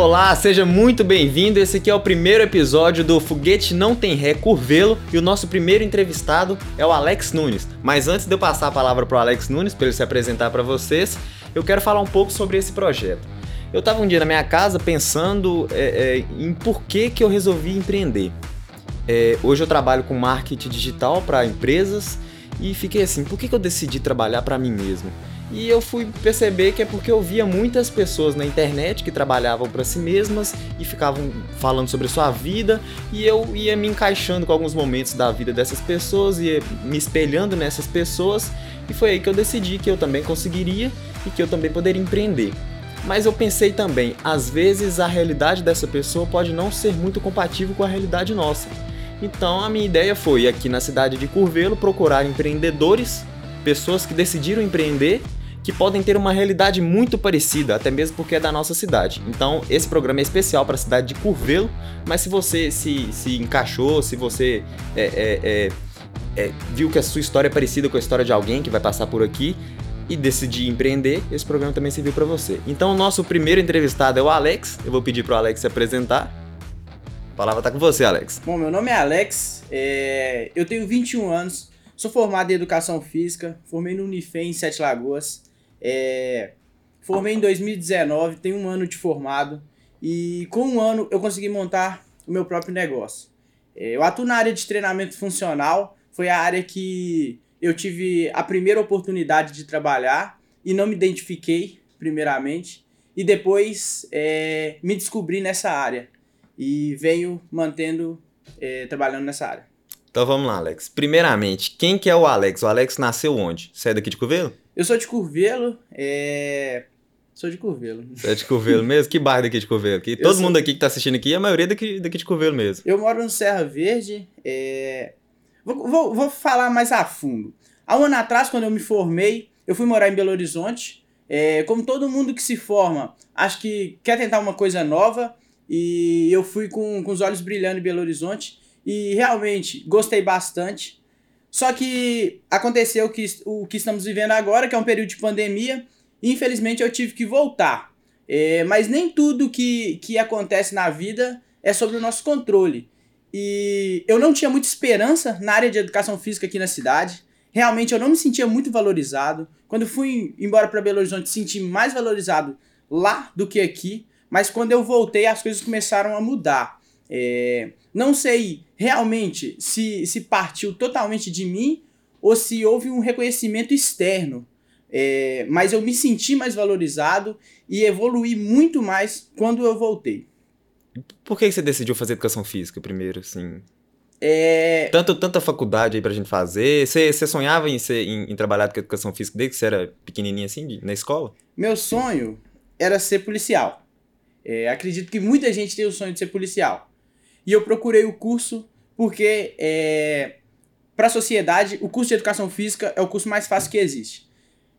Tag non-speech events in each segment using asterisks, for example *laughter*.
Olá, seja muito bem-vindo. Esse aqui é o primeiro episódio do Foguete Não Tem Ré Curvelo e o nosso primeiro entrevistado é o Alex Nunes. Mas antes de eu passar a palavra para o Alex Nunes para ele se apresentar para vocês, eu quero falar um pouco sobre esse projeto. Eu estava um dia na minha casa pensando é, é, em por que, que eu resolvi empreender. É, hoje eu trabalho com marketing digital para empresas e fiquei assim, por que, que eu decidi trabalhar para mim mesmo? E eu fui perceber que é porque eu via muitas pessoas na internet que trabalhavam para si mesmas e ficavam falando sobre sua vida, e eu ia me encaixando com alguns momentos da vida dessas pessoas, ia me espelhando nessas pessoas, e foi aí que eu decidi que eu também conseguiria e que eu também poderia empreender. Mas eu pensei também, às vezes a realidade dessa pessoa pode não ser muito compatível com a realidade nossa. Então a minha ideia foi aqui na cidade de Curvelo procurar empreendedores, pessoas que decidiram empreender que podem ter uma realidade muito parecida, até mesmo porque é da nossa cidade. Então, esse programa é especial para a cidade de Curvelo, mas se você se, se encaixou, se você é, é, é, é, viu que a sua história é parecida com a história de alguém que vai passar por aqui e decidir empreender, esse programa também serviu para você. Então, o nosso primeiro entrevistado é o Alex. Eu vou pedir para o Alex se apresentar. A palavra está com você, Alex. Bom, meu nome é Alex, é... eu tenho 21 anos, sou formado em Educação Física, formei no Unifem em Sete Lagoas, é, formei em 2019, tenho um ano de formado e com um ano eu consegui montar o meu próprio negócio. É, eu atuo na área de treinamento funcional, foi a área que eu tive a primeira oportunidade de trabalhar e não me identifiquei, primeiramente, e depois é, me descobri nessa área e venho mantendo, é, trabalhando nessa área. Então vamos lá, Alex. Primeiramente, quem que é o Alex? O Alex nasceu onde? Você é daqui de Covelo? Eu sou de Curvelo, é... Sou de Curvelo. Você é de Curvelo mesmo? Que bairro daqui de Curvelo? Que todo sou... mundo aqui que tá assistindo aqui, a maioria daqui, daqui de Curvelo mesmo. Eu moro no Serra Verde. É... Vou, vou, vou falar mais a fundo. Há um ano atrás, quando eu me formei, eu fui morar em Belo Horizonte. É... Como todo mundo que se forma, acho que quer tentar uma coisa nova. E eu fui com, com os olhos brilhando em Belo Horizonte. E realmente gostei bastante. Só que aconteceu que, o que estamos vivendo agora, que é um período de pandemia, e infelizmente eu tive que voltar. É, mas nem tudo que, que acontece na vida é sobre o nosso controle. E eu não tinha muita esperança na área de educação física aqui na cidade. Realmente eu não me sentia muito valorizado. Quando fui embora para Belo Horizonte, senti mais valorizado lá do que aqui. Mas quando eu voltei, as coisas começaram a mudar. É, não sei realmente se, se partiu totalmente de mim ou se houve um reconhecimento externo. É, mas eu me senti mais valorizado e evolui muito mais quando eu voltei. Por que você decidiu fazer educação física primeiro, assim? É... Tanto, tanta faculdade aí pra gente fazer. Você, você sonhava em, ser, em, em, trabalhar com educação física desde que você era pequenininho assim, na escola? Meu sonho era ser policial. É, acredito que muita gente tem o sonho de ser policial. E eu procurei o curso porque, é, para a sociedade, o curso de educação física é o curso mais fácil que existe.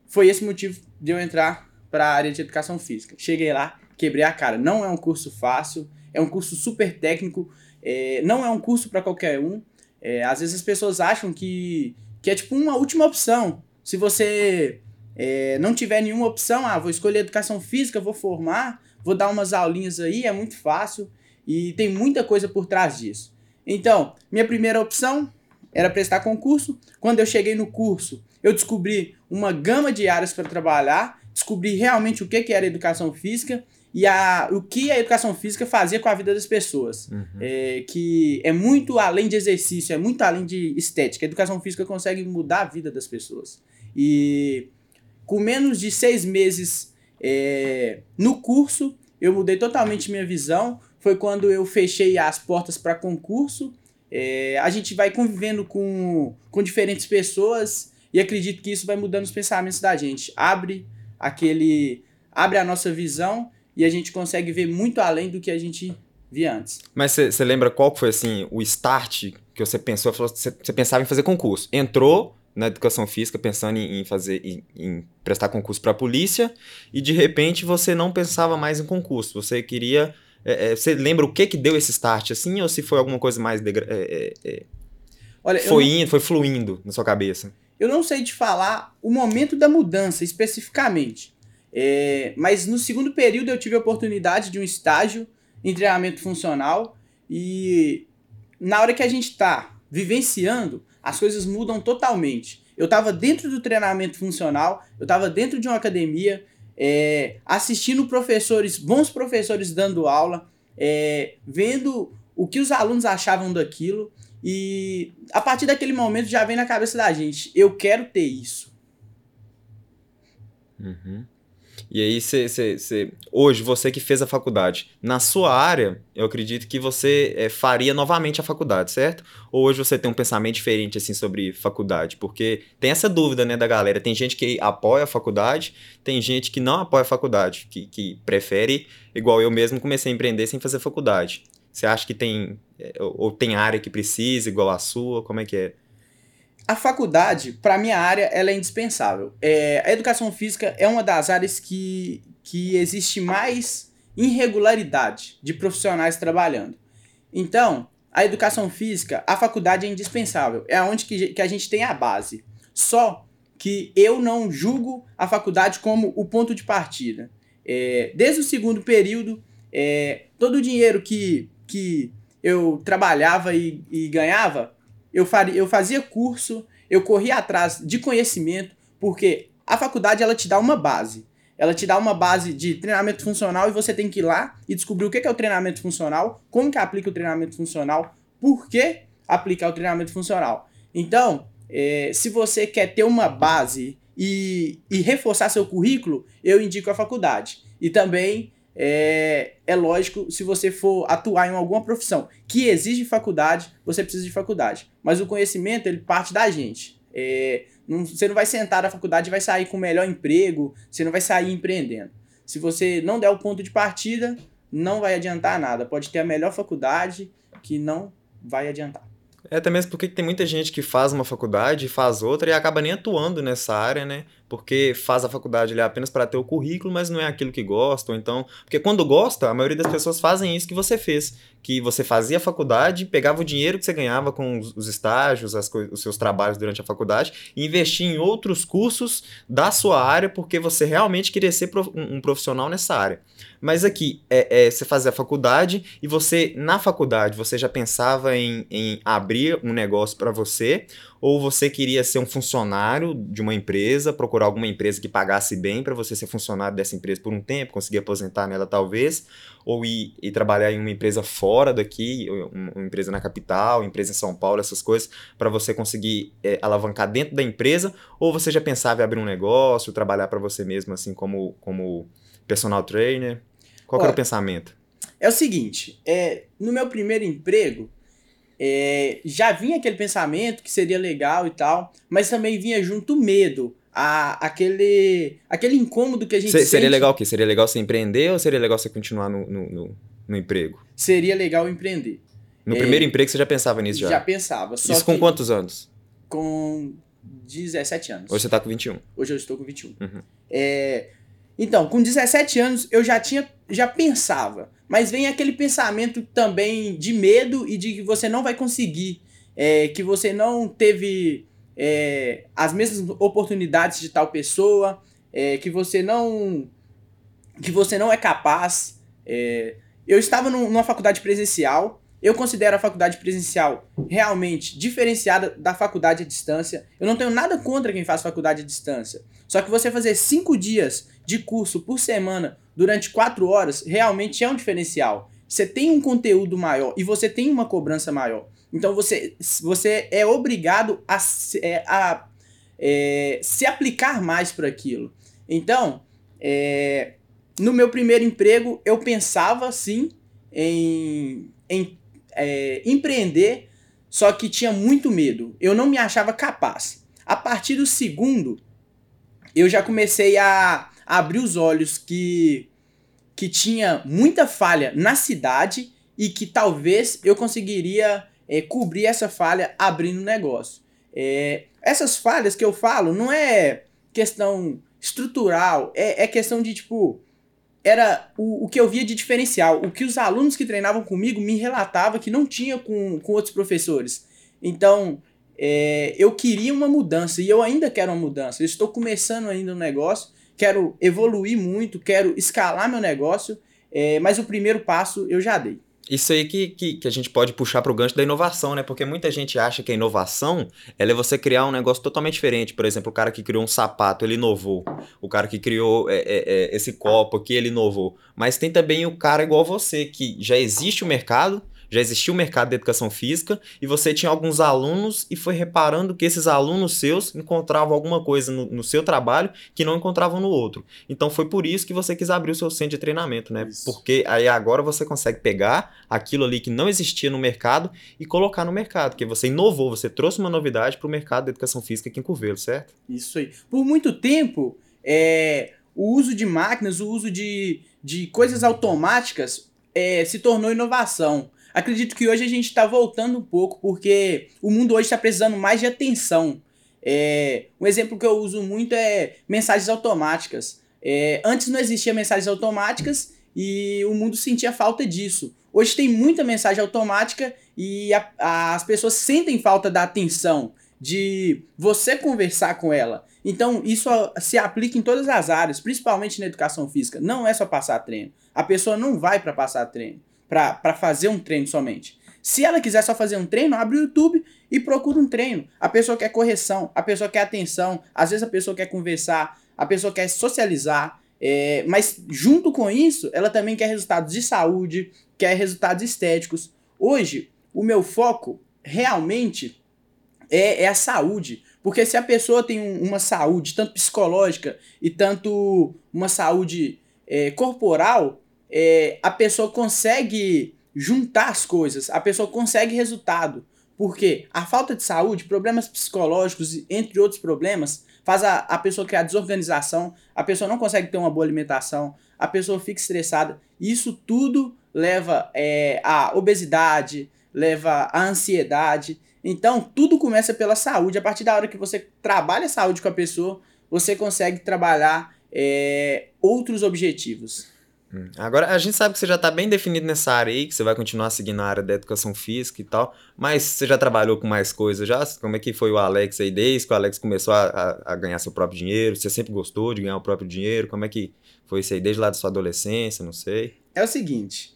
Foi esse motivo de eu entrar para a área de educação física. Cheguei lá, quebrei a cara. Não é um curso fácil, é um curso super técnico, é, não é um curso para qualquer um. É, às vezes as pessoas acham que, que é tipo uma última opção. Se você é, não tiver nenhuma opção, ah, vou escolher educação física, vou formar, vou dar umas aulinhas aí, é muito fácil. E tem muita coisa por trás disso. Então, minha primeira opção era prestar concurso. Quando eu cheguei no curso, eu descobri uma gama de áreas para trabalhar, descobri realmente o que, que era educação física e a, o que a educação física fazia com a vida das pessoas. Uhum. É, que é muito além de exercício, é muito além de estética. A educação física consegue mudar a vida das pessoas. E com menos de seis meses é, no curso, eu mudei totalmente minha visão foi quando eu fechei as portas para concurso. É, a gente vai convivendo com, com diferentes pessoas e acredito que isso vai mudando os pensamentos da gente. Abre aquele. abre a nossa visão e a gente consegue ver muito além do que a gente via antes. Mas você lembra qual foi assim o start que você pensou? Você pensava em fazer concurso. Entrou na educação física pensando em, fazer em, em prestar concurso para a polícia e de repente você não pensava mais em concurso. Você queria é, é, você lembra o que que deu esse start, assim, ou se foi alguma coisa mais... É, é, é, Olha, foi não, indo, foi fluindo na sua cabeça? Eu não sei te falar o momento da mudança, especificamente. É, mas no segundo período eu tive a oportunidade de um estágio em treinamento funcional e na hora que a gente está vivenciando, as coisas mudam totalmente. Eu estava dentro do treinamento funcional, eu estava dentro de uma academia, é, assistindo professores, bons professores dando aula, é, vendo o que os alunos achavam daquilo. E a partir daquele momento já vem na cabeça da gente: eu quero ter isso. Uhum. E aí, cê, cê, cê, hoje, você que fez a faculdade, na sua área, eu acredito que você é, faria novamente a faculdade, certo? Ou hoje você tem um pensamento diferente, assim, sobre faculdade? Porque tem essa dúvida, né, da galera. Tem gente que apoia a faculdade, tem gente que não apoia a faculdade, que, que prefere, igual eu mesmo, comecei a empreender sem fazer faculdade. Você acha que tem, é, ou tem área que precisa, igual a sua? Como é que é? A faculdade, para minha área, ela é indispensável. É, a educação física é uma das áreas que, que existe mais irregularidade de profissionais trabalhando. Então, a educação física, a faculdade é indispensável. É onde que, que a gente tem a base. Só que eu não julgo a faculdade como o ponto de partida. É, desde o segundo período, é, todo o dinheiro que, que eu trabalhava e, e ganhava eu, faria, eu fazia curso, eu corria atrás de conhecimento, porque a faculdade ela te dá uma base. Ela te dá uma base de treinamento funcional e você tem que ir lá e descobrir o que é o treinamento funcional, como que aplica o treinamento funcional, por que aplicar o treinamento funcional. Então, é, se você quer ter uma base e, e reforçar seu currículo, eu indico a faculdade. E também é, é lógico, se você for atuar em alguma profissão que exige faculdade, você precisa de faculdade. Mas o conhecimento, ele parte da gente. É, não, você não vai sentar na faculdade e vai sair com o melhor emprego, você não vai sair empreendendo. Se você não der o ponto de partida, não vai adiantar nada. Pode ter a melhor faculdade que não vai adiantar. É até mesmo porque tem muita gente que faz uma faculdade, faz outra e acaba nem atuando nessa área, né? porque faz a faculdade ali apenas para ter o currículo, mas não é aquilo que gosta, ou então, porque quando gosta, a maioria das pessoas fazem isso que você fez, que você fazia a faculdade, pegava o dinheiro que você ganhava com os, estágios, as os seus trabalhos durante a faculdade, e investia em outros cursos da sua área, porque você realmente queria ser um profissional nessa área. Mas aqui, é, é, você fazia a faculdade e você, na faculdade, você já pensava em, em abrir um negócio para você, ou você queria ser um funcionário de uma empresa, procurar alguma empresa que pagasse bem para você ser funcionário dessa empresa por um tempo, conseguir aposentar nela talvez, ou ir, ir trabalhar em uma empresa fora daqui, uma empresa na capital, empresa em São Paulo, essas coisas, para você conseguir é, alavancar dentro da empresa, ou você já pensava em abrir um negócio, trabalhar para você mesmo assim como, como personal trainer? Qual Olha, era o pensamento? É o seguinte, é, no meu primeiro emprego, é, já vinha aquele pensamento que seria legal e tal, mas também vinha junto o medo, a, aquele, aquele incômodo que a gente Se, sente. Seria legal o quê? Seria legal você empreender ou seria legal você continuar no, no, no, no emprego? Seria legal empreender. No é, primeiro emprego você já pensava nisso já? Já pensava. Isso com quantos anos? Com 17 anos. Hoje você tá com 21. Hoje eu estou com 21. Uhum. É, então, com 17 anos eu já tinha, já pensava mas vem aquele pensamento também de medo e de que você não vai conseguir, é, que você não teve é, as mesmas oportunidades de tal pessoa, é, que você não que você não é capaz. É, eu estava numa faculdade presencial. Eu considero a faculdade presencial realmente diferenciada da faculdade à distância. Eu não tenho nada contra quem faz faculdade à distância. Só que você fazer cinco dias de curso por semana durante quatro horas realmente é um diferencial. Você tem um conteúdo maior e você tem uma cobrança maior. Então você, você é obrigado a, é, a é, se aplicar mais para aquilo. Então, é, no meu primeiro emprego, eu pensava sim em, em é, empreender, só que tinha muito medo. Eu não me achava capaz. A partir do segundo, eu já comecei a abrir os olhos que que tinha muita falha na cidade e que talvez eu conseguiria é, cobrir essa falha abrindo negócio. É, essas falhas que eu falo não é questão estrutural, é, é questão de tipo. Era o, o que eu via de diferencial, o que os alunos que treinavam comigo me relatavam que não tinha com, com outros professores. Então, é, eu queria uma mudança e eu ainda quero uma mudança. Eu estou começando ainda um negócio quero evoluir muito, quero escalar meu negócio, é, mas o primeiro passo eu já dei. Isso aí que, que, que a gente pode puxar para o gancho da inovação, né? Porque muita gente acha que a inovação ela é você criar um negócio totalmente diferente. Por exemplo, o cara que criou um sapato, ele inovou. O cara que criou é, é, é, esse copo aqui, ele inovou. Mas tem também o cara igual você, que já existe o mercado, já existia o mercado de educação física e você tinha alguns alunos e foi reparando que esses alunos seus encontravam alguma coisa no, no seu trabalho que não encontravam no outro. Então foi por isso que você quis abrir o seu centro de treinamento, né? Isso. Porque aí agora você consegue pegar aquilo ali que não existia no mercado e colocar no mercado, porque você inovou, você trouxe uma novidade para o mercado da educação física aqui em Curvelo, certo? Isso aí. Por muito tempo, é, o uso de máquinas, o uso de, de coisas automáticas é, se tornou inovação. Acredito que hoje a gente está voltando um pouco, porque o mundo hoje está precisando mais de atenção. É, um exemplo que eu uso muito é mensagens automáticas. É, antes não existia mensagens automáticas e o mundo sentia falta disso. Hoje tem muita mensagem automática e a, a, as pessoas sentem falta da atenção, de você conversar com ela. Então, isso se aplica em todas as áreas, principalmente na educação física. Não é só passar treino. A pessoa não vai para passar treino para fazer um treino somente. Se ela quiser só fazer um treino, abre o YouTube e procura um treino. A pessoa quer correção, a pessoa quer atenção, às vezes a pessoa quer conversar, a pessoa quer socializar, é, mas junto com isso, ela também quer resultados de saúde, quer resultados estéticos. Hoje, o meu foco realmente é, é a saúde. Porque se a pessoa tem um, uma saúde tanto psicológica e tanto uma saúde é, corporal, é, a pessoa consegue juntar as coisas, a pessoa consegue resultado. Porque a falta de saúde, problemas psicológicos, entre outros problemas, faz a, a pessoa criar desorganização, a pessoa não consegue ter uma boa alimentação, a pessoa fica estressada. Isso tudo leva é, à obesidade, leva à ansiedade. Então, tudo começa pela saúde. A partir da hora que você trabalha a saúde com a pessoa, você consegue trabalhar é, outros objetivos. Hum. Agora, a gente sabe que você já está bem definido nessa área aí, que você vai continuar seguindo a área da educação física e tal, mas você já trabalhou com mais coisas já? Como é que foi o Alex aí, desde que o Alex começou a, a, ganhar seu próprio dinheiro? Você sempre gostou de ganhar o próprio dinheiro? Como é que foi isso aí, desde lá da sua adolescência, não sei? É o seguinte,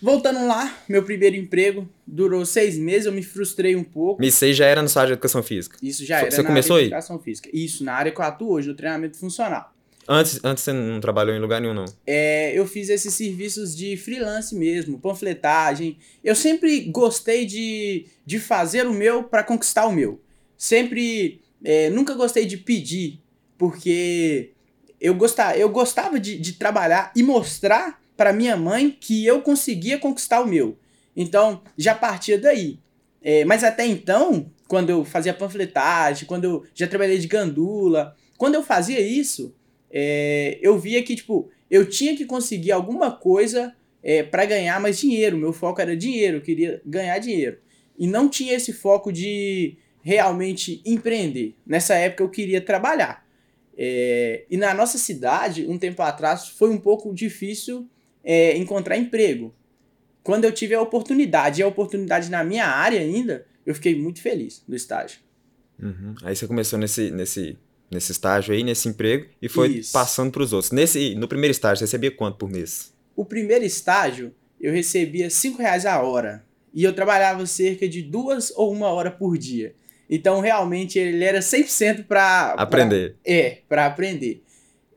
voltando lá, meu primeiro emprego durou seis meses, eu me frustrei um pouco. E você já era na sua área de educação física? Isso já era Você começou aí? de educação física. Isso, na área que eu atuo hoje, no treinamento funcional. Antes, antes você não trabalhou em lugar nenhum, não? É, eu fiz esses serviços de freelance mesmo, panfletagem. Eu sempre gostei de, de fazer o meu para conquistar o meu. Sempre, é, nunca gostei de pedir, porque eu gostava, eu gostava de, de trabalhar e mostrar para minha mãe que eu conseguia conquistar o meu. Então, já partia daí. É, mas até então, quando eu fazia panfletagem, quando eu já trabalhei de gandula, quando eu fazia isso, é, eu via que, tipo, eu tinha que conseguir alguma coisa é, para ganhar mais dinheiro. Meu foco era dinheiro, eu queria ganhar dinheiro. E não tinha esse foco de realmente empreender. Nessa época eu queria trabalhar. É, e na nossa cidade, um tempo atrás, foi um pouco difícil é, encontrar emprego. Quando eu tive a oportunidade, e a oportunidade na minha área ainda, eu fiquei muito feliz no estágio. Uhum. Aí você começou nesse, nesse nesse estágio aí, nesse emprego, e foi Isso. passando para os outros. Nesse, no primeiro estágio, você recebia quanto por mês? O primeiro estágio, eu recebia 5 reais a hora. E eu trabalhava cerca de duas ou uma hora por dia. Então, realmente, ele era 100% para... Aprender. Pra, é, para aprender.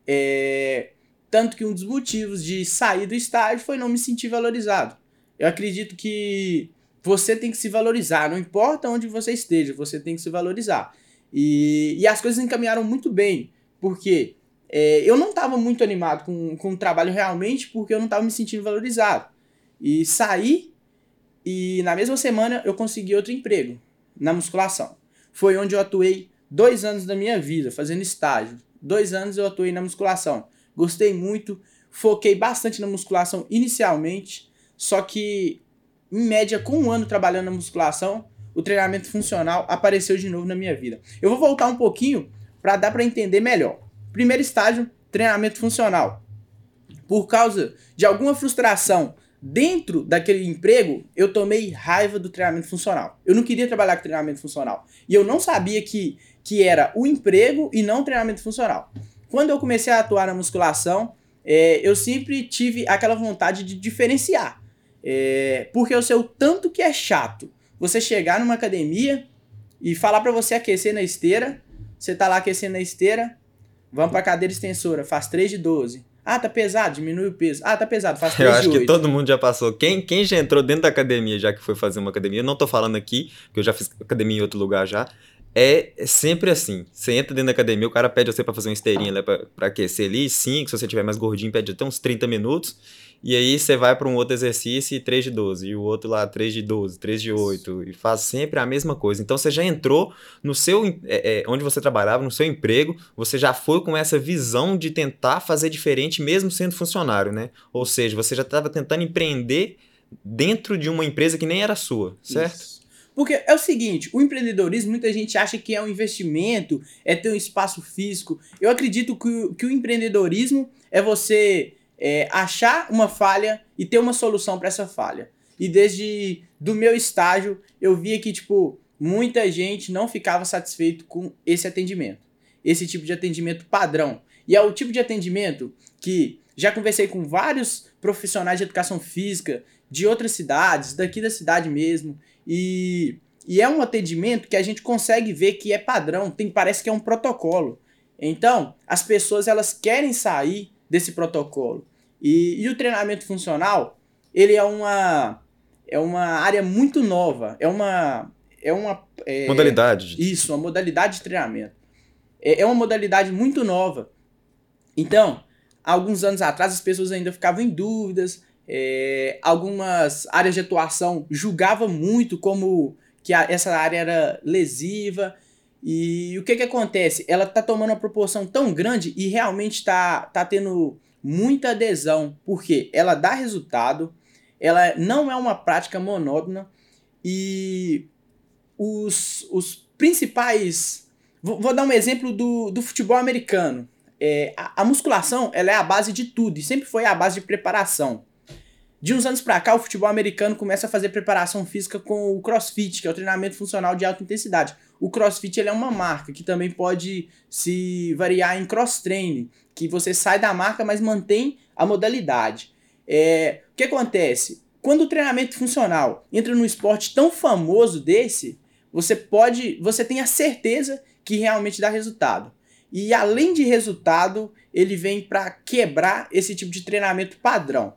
É, tanto que um dos motivos de sair do estágio foi não me sentir valorizado. Eu acredito que você tem que se valorizar, não importa onde você esteja, você tem que se valorizar. E, e as coisas encaminharam muito bem, porque é, eu não estava muito animado com, com o trabalho realmente, porque eu não estava me sentindo valorizado. E saí, e na mesma semana eu consegui outro emprego, na musculação. Foi onde eu atuei dois anos da minha vida, fazendo estágio. Dois anos eu atuei na musculação. Gostei muito, foquei bastante na musculação inicialmente, só que em média, com um ano trabalhando na musculação, o treinamento funcional apareceu de novo na minha vida. Eu vou voltar um pouquinho para dar para entender melhor. Primeiro estágio, treinamento funcional. Por causa de alguma frustração dentro daquele emprego, eu tomei raiva do treinamento funcional. Eu não queria trabalhar com treinamento funcional. E eu não sabia que, que era o emprego e não o treinamento funcional. quando eu comecei a atuar na musculação, é, eu sempre tive aquela vontade de diferenciar. É, porque eu sei o tanto que é chato você chegar numa academia e falar para você aquecer na esteira, você tá lá aquecendo na esteira, vamos pra cadeira extensora, faz 3 de 12. Ah, tá pesado, diminui o peso. Ah, tá pesado, faz *laughs* 3 Eu acho de 8. que todo mundo já passou. Quem, quem já entrou dentro da academia, já que foi fazer uma academia, não tô falando aqui, porque eu já fiz academia em outro lugar já. É sempre assim. Você entra dentro da academia, o cara pede você pra fazer uma esteirinha lá pra, pra aquecer ali, 5, se você tiver mais gordinho, pede até uns 30 minutos. E aí você vai para um outro exercício e 3 de 12, e o outro lá 3 de 12, 3 de 8, e faz sempre a mesma coisa. Então você já entrou no seu é, é, onde você trabalhava, no seu emprego, você já foi com essa visão de tentar fazer diferente mesmo sendo funcionário, né? Ou seja, você já estava tentando empreender dentro de uma empresa que nem era sua, certo? Isso. Porque é o seguinte, o empreendedorismo, muita gente acha que é um investimento, é ter um espaço físico. Eu acredito que, que o empreendedorismo é você é, achar uma falha e ter uma solução para essa falha. E desde do meu estágio, eu via que, tipo, muita gente não ficava satisfeito com esse atendimento. Esse tipo de atendimento padrão. E é o tipo de atendimento que já conversei com vários profissionais de educação física de outras cidades, daqui da cidade mesmo, e, e é um atendimento que a gente consegue ver que é padrão, tem parece que é um protocolo. Então, as pessoas elas querem sair desse protocolo. E, e o treinamento funcional, ele é uma, é uma área muito nova, é uma... É uma é, modalidade. Isso, uma modalidade de treinamento. É, é uma modalidade muito nova. Então, alguns anos atrás as pessoas ainda ficavam em dúvidas, é, algumas áreas de atuação julgavam muito como que a, essa área era lesiva. E o que que acontece? Ela tá tomando uma proporção tão grande e realmente tá, tá tendo muita adesão, porque ela dá resultado, ela não é uma prática monótona e os, os principais. Vou, vou dar um exemplo do, do futebol americano. É, a, a, musculação ela é a base de tudo e sempre foi a base de preparação. De uns anos para cá, o futebol americano começa a fazer preparação física com o CrossFit, que é o treinamento funcional de alta intensidade. O CrossFit ele é uma marca que também pode se variar em cross-training, que você sai da marca, mas mantém a modalidade. É, o que acontece? Quando o treinamento funcional entra num esporte tão famoso desse, você pode, você tem a certeza que realmente dá resultado. E além de resultado, ele vem para quebrar esse tipo de treinamento padrão.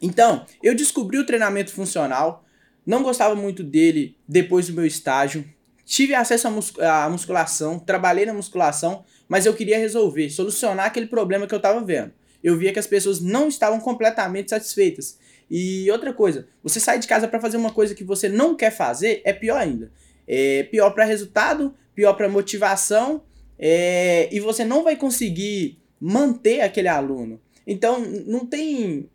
Então, eu descobri o treinamento funcional, não gostava muito dele depois do meu estágio, tive acesso à musculação, trabalhei na musculação, mas eu queria resolver, solucionar aquele problema que eu estava vendo. Eu via que as pessoas não estavam completamente satisfeitas. E outra coisa, você sai de casa para fazer uma coisa que você não quer fazer, é pior ainda. É pior para resultado, pior para motivação, é, e você não vai conseguir manter aquele aluno. Então, não tem.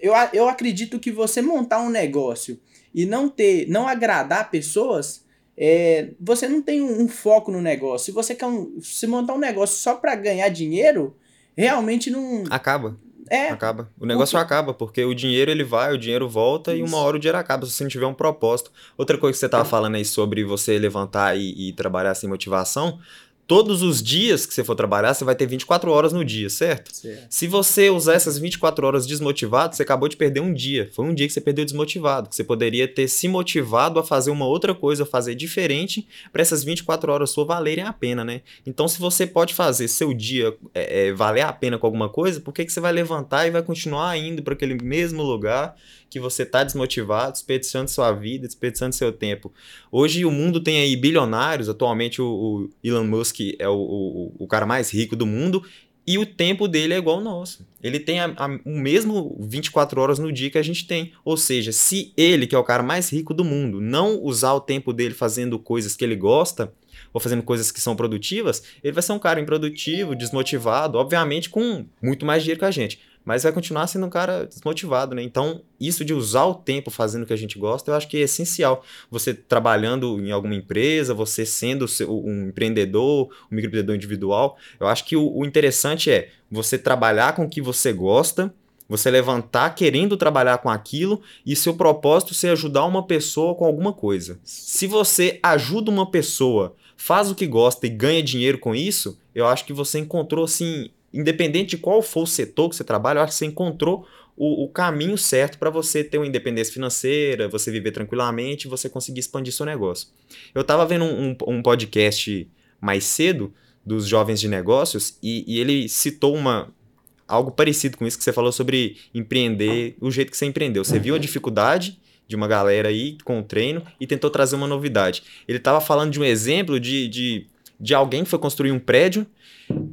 Eu, eu acredito que você montar um negócio e não ter, não agradar pessoas, é, você não tem um, um, foco no negócio. Se você quer um, se montar um negócio só para ganhar dinheiro, realmente não. Acaba. É. Acaba. O negócio porque... acaba, porque o dinheiro ele vai, o dinheiro volta Isso. e uma hora o dinheiro acaba se você não tiver um propósito. Outra coisa que você tava falando aí sobre você levantar e, e trabalhar sem motivação, todos os dias que você for trabalhar, você vai ter 24 horas no dia, certo? certo? Se você usar essas 24 horas desmotivado, você acabou de perder um dia. Foi um dia que você perdeu desmotivado. Você poderia ter se motivado a fazer uma outra coisa, a fazer diferente, para essas 24 horas sua valerem a pena, né? Então, se você pode fazer seu dia é, é, valer a pena com alguma coisa, por que, que você vai levantar e vai continuar indo para aquele mesmo lugar que você está desmotivado, desperdiçando sua vida, desperdiçando seu tempo. Hoje o mundo tem aí bilionários, atualmente o, o Elon Musk é o, o, o, cara mais rico do mundo e o tempo dele é igual ao nosso. Ele tem a, a, o mesmo 24 horas no dia que a gente tem. Ou seja, se ele, que é o cara mais rico do mundo, não usar o tempo dele fazendo coisas que ele gosta, ou fazendo coisas que são produtivas, ele vai ser um cara improdutivo, desmotivado, obviamente com muito mais dinheiro que a gente mas vai continuar sendo um cara desmotivado, né? Então, isso de usar o tempo fazendo o que a gente gosta, eu acho que é essencial. Você trabalhando em alguma empresa, você sendo um empreendedor, um microempreendedor individual, eu acho que o, o interessante é você trabalhar com o que você gosta, você levantar querendo trabalhar com aquilo e seu propósito ser ajudar uma pessoa com alguma coisa. Se você ajuda uma pessoa faz o que gosta e ganha dinheiro com isso, eu acho que você encontrou, assim, independente de qual for o setor que você trabalha, eu acho que você encontrou o, o caminho certo para você ter uma independência financeira, você viver tranquilamente, você conseguir expandir seu negócio. Eu estava vendo um, um, um, podcast mais cedo dos jovens de negócios e, e ele citou uma, algo parecido com isso que você falou sobre empreender, o jeito que você empreendeu. Você viu a dificuldade de uma galera aí com o treino e tentou trazer uma novidade. Ele estava falando de um exemplo de, de, de alguém que foi construir um prédio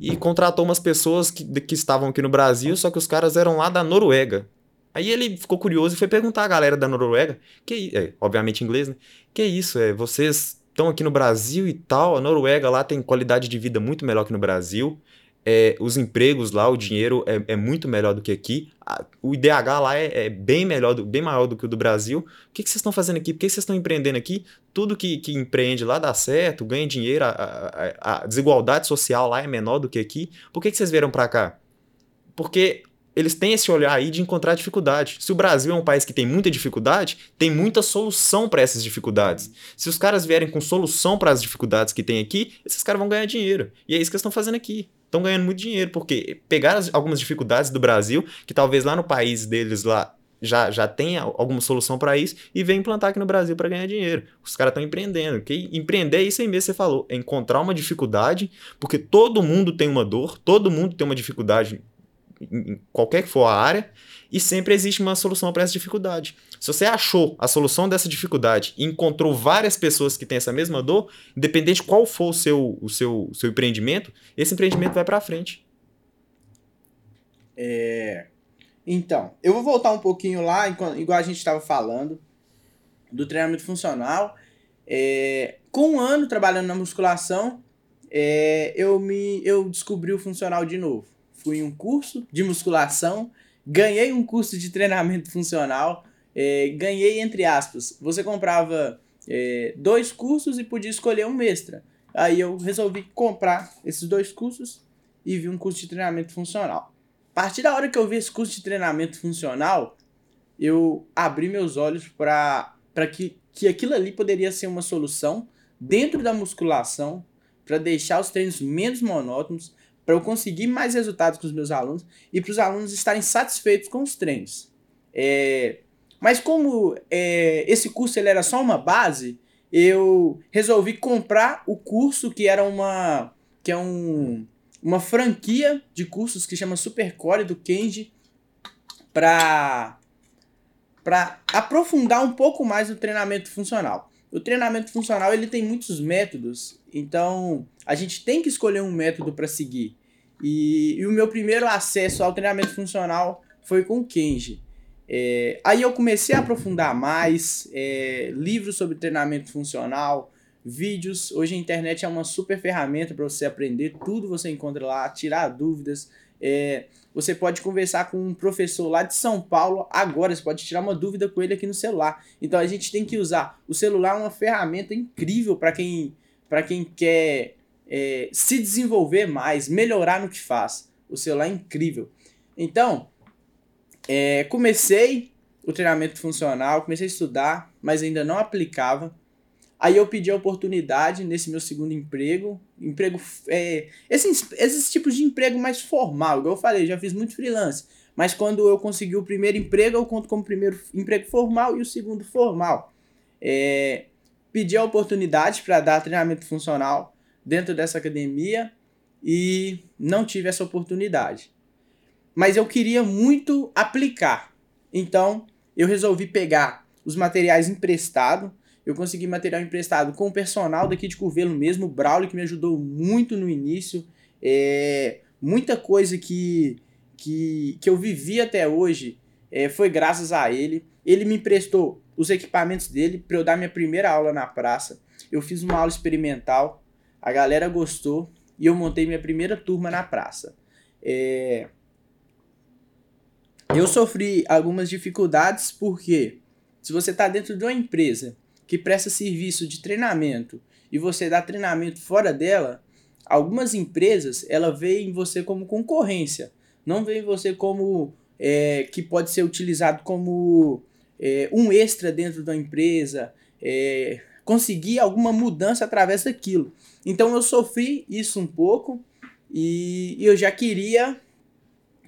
e contratou umas pessoas que, que estavam aqui no Brasil, só que os caras eram lá da Noruega. Aí ele ficou curioso e foi perguntar à galera da Noruega, que é, obviamente inglês, né? Que isso, é, vocês estão aqui no Brasil e tal, a Noruega lá tem qualidade de vida muito melhor que no Brasil é, os empregos lá, o dinheiro é, é, muito melhor do que aqui. O IDH lá é, é, bem melhor, do, bem maior do que o do Brasil. O que, que vocês estão fazendo aqui? Por que vocês estão empreendendo aqui? Tudo que, que empreende lá dá certo, ganha dinheiro, a, a, a desigualdade social lá é menor do que aqui. Por que, que vocês vieram para cá? Porque eles têm esse olhar aí de encontrar dificuldade. Se o Brasil é um país que tem muita dificuldade, tem muita solução para essas dificuldades. Se os caras vierem com solução para as dificuldades que tem aqui, esses caras vão ganhar dinheiro. E é isso que eles estão fazendo aqui estão ganhando muito dinheiro, porque pegaram algumas dificuldades do Brasil, que talvez lá no país deles lá já, já tenha alguma solução para isso, e vem implantar aqui no Brasil para ganhar dinheiro. Os caras estão empreendendo. Que empreender é isso aí mesmo você falou, é encontrar uma dificuldade, porque todo mundo tem uma dor, todo mundo tem uma dificuldade em qualquer que for a área, e sempre existe uma solução para essa dificuldade. Se você achou a solução dessa dificuldade e encontrou várias pessoas que têm essa mesma dor, independente de qual for o seu, o seu, o seu empreendimento, esse empreendimento vai para frente. É... Então, eu vou voltar um pouquinho lá, igual a gente estava falando, do treinamento funcional. É... Com um ano trabalhando na musculação, é... eu, me... eu descobri o funcional de novo. Fui em um curso de musculação, ganhei um curso de treinamento funcional, é, ganhei entre aspas. Você comprava é, dois cursos e podia escolher um extra. Aí eu resolvi comprar esses dois cursos e vi um curso de treinamento funcional. A partir da hora que eu vi esse curso de treinamento funcional, eu abri meus olhos para que, que aquilo ali poderia ser uma solução dentro da musculação para deixar os treinos menos monótonos, para eu conseguir mais resultados com os meus alunos e para os alunos estarem satisfeitos com os treinos. É, mas como é, esse curso ele era só uma base, eu resolvi comprar o curso que era uma que é um, uma franquia de cursos que chama Supercore do Kenji para para aprofundar um pouco mais o treinamento funcional. O treinamento funcional ele tem muitos métodos, então a gente tem que escolher um método para seguir. E, e, o meu primeiro acesso ao treinamento funcional foi com o Kenji. É, aí eu comecei a aprofundar mais, é, livros sobre treinamento funcional, vídeos. Hoje a internet é uma super ferramenta para você aprender, tudo você encontra lá, tirar dúvidas. É, você pode conversar com um professor lá de São Paulo agora, você pode tirar uma dúvida com ele aqui no celular. Então a gente tem que usar. O celular é uma ferramenta incrível para quem, quem quer é, se desenvolver mais, melhorar no que faz. O celular é incrível. Então, é, comecei o treinamento funcional, comecei a estudar, mas ainda não aplicava. Aí eu pedi a oportunidade nesse meu segundo emprego, emprego é, esses, esses tipos de emprego mais formal, igual eu falei, já fiz muito freelance, mas quando eu consegui o primeiro emprego, eu conto como primeiro emprego formal e o segundo formal. É, pedi a oportunidade para dar treinamento funcional dentro dessa academia e não tive essa oportunidade mas eu queria muito aplicar. Então, eu resolvi pegar os materiais emprestados. Eu consegui material emprestado com o personal daqui de Curvelo mesmo, o Braulio, que me ajudou muito no início. É, muita coisa que, que, que eu vivi até hoje é, foi graças a ele. Ele me emprestou os equipamentos dele para eu dar minha primeira aula na praça. Eu fiz uma aula experimental, a galera gostou e eu montei minha primeira turma na praça. É, eu sofri algumas dificuldades porque se você está dentro de uma empresa que presta serviço de treinamento e você dá treinamento fora dela, algumas empresas ela vê em você como concorrência, não vê em você como é, que pode ser utilizado como é, um extra dentro da empresa, é, conseguir alguma mudança através daquilo. Então eu sofri isso um pouco e eu já queria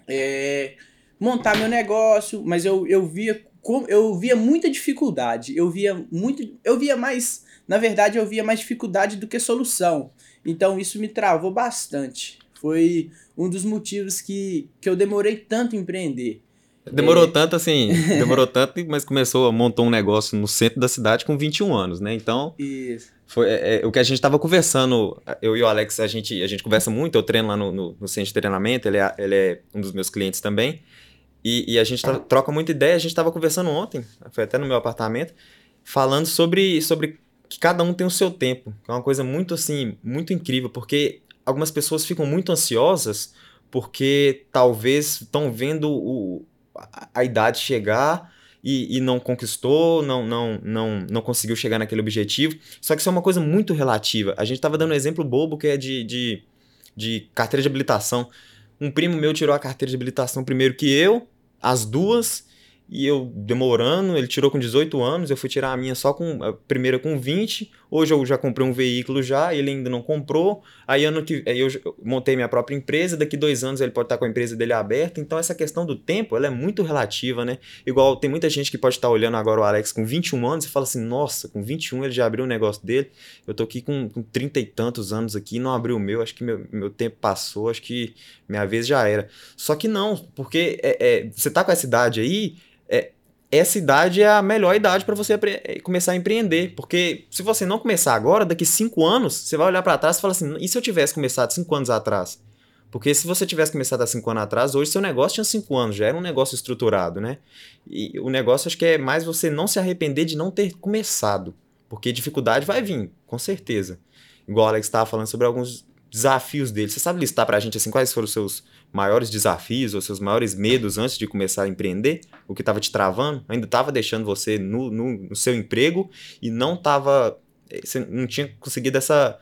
é, montar meu negócio, mas eu, eu via eu via muita dificuldade. Eu via muito, eu via mais, na verdade, eu via mais dificuldade do que solução. Então isso me travou bastante. Foi um dos motivos que, que eu demorei tanto em empreender. Demorou tanto assim, *laughs* demorou tanto, mas começou, montou um negócio no centro da cidade com 21 anos, né? Então, Isso. foi é, é, o que a gente estava conversando, eu e o Alex, a gente, a gente conversa muito, eu treino lá no, no, no centro de treinamento, ele é, ele é um dos meus clientes também, e, e a gente troca muita ideia, a gente estava conversando ontem, foi até no meu apartamento, falando sobre, sobre que cada um tem o seu tempo, que é uma coisa muito assim, muito incrível, porque algumas pessoas ficam muito ansiosas porque talvez estão vendo o, a idade chegar e, e, não conquistou, não, não, não, não conseguiu chegar naquele objetivo. Só que isso é uma coisa muito relativa. A gente estava dando um exemplo bobo que é de, de, de carteira de habilitação. Um primo meu tirou a carteira de habilitação primeiro que eu, as duas, e eu demorando, ele tirou com 18 anos, eu fui tirar a minha só com a primeira com 20. Hoje eu já comprei um veículo já, ele ainda não comprou. Aí ano que aí eu montei minha própria empresa, daqui dois anos ele pode estar com a empresa dele aberta. Então essa questão do tempo, ela é muito relativa, né? Igual tem muita gente que pode estar olhando agora o Alex com 21 anos e fala assim: "Nossa, com 21 ele já abriu o um negócio dele. Eu tô aqui com, com 30 e tantos anos aqui, não abriu o meu, acho que meu, meu tempo passou, acho que minha vez já era". Só que não, porque é, é, você tá com essa idade aí, é, essa idade é a melhor idade para você é, começar a empreender. Porque se você não começar agora, daqui cinco anos, você vai olhar para trás e falar assim: e se eu tivesse começado cinco anos atrás? Porque se você tivesse começado há cinco anos atrás, hoje seu negócio tinha cinco anos, já era um negócio estruturado, né? E o negócio acho que é mais você não se arrepender de não ter começado. Porque dificuldade vai vir, com certeza. Igual o Alex estava falando sobre alguns desafios dele. Você sabe listar para a gente assim, quais foram os seus maiores desafios ou seus maiores medos antes de começar a empreender? O que estava te travando? Ainda estava deixando você no, no, no, seu emprego e não estava. Eh, você não tinha conseguido essa.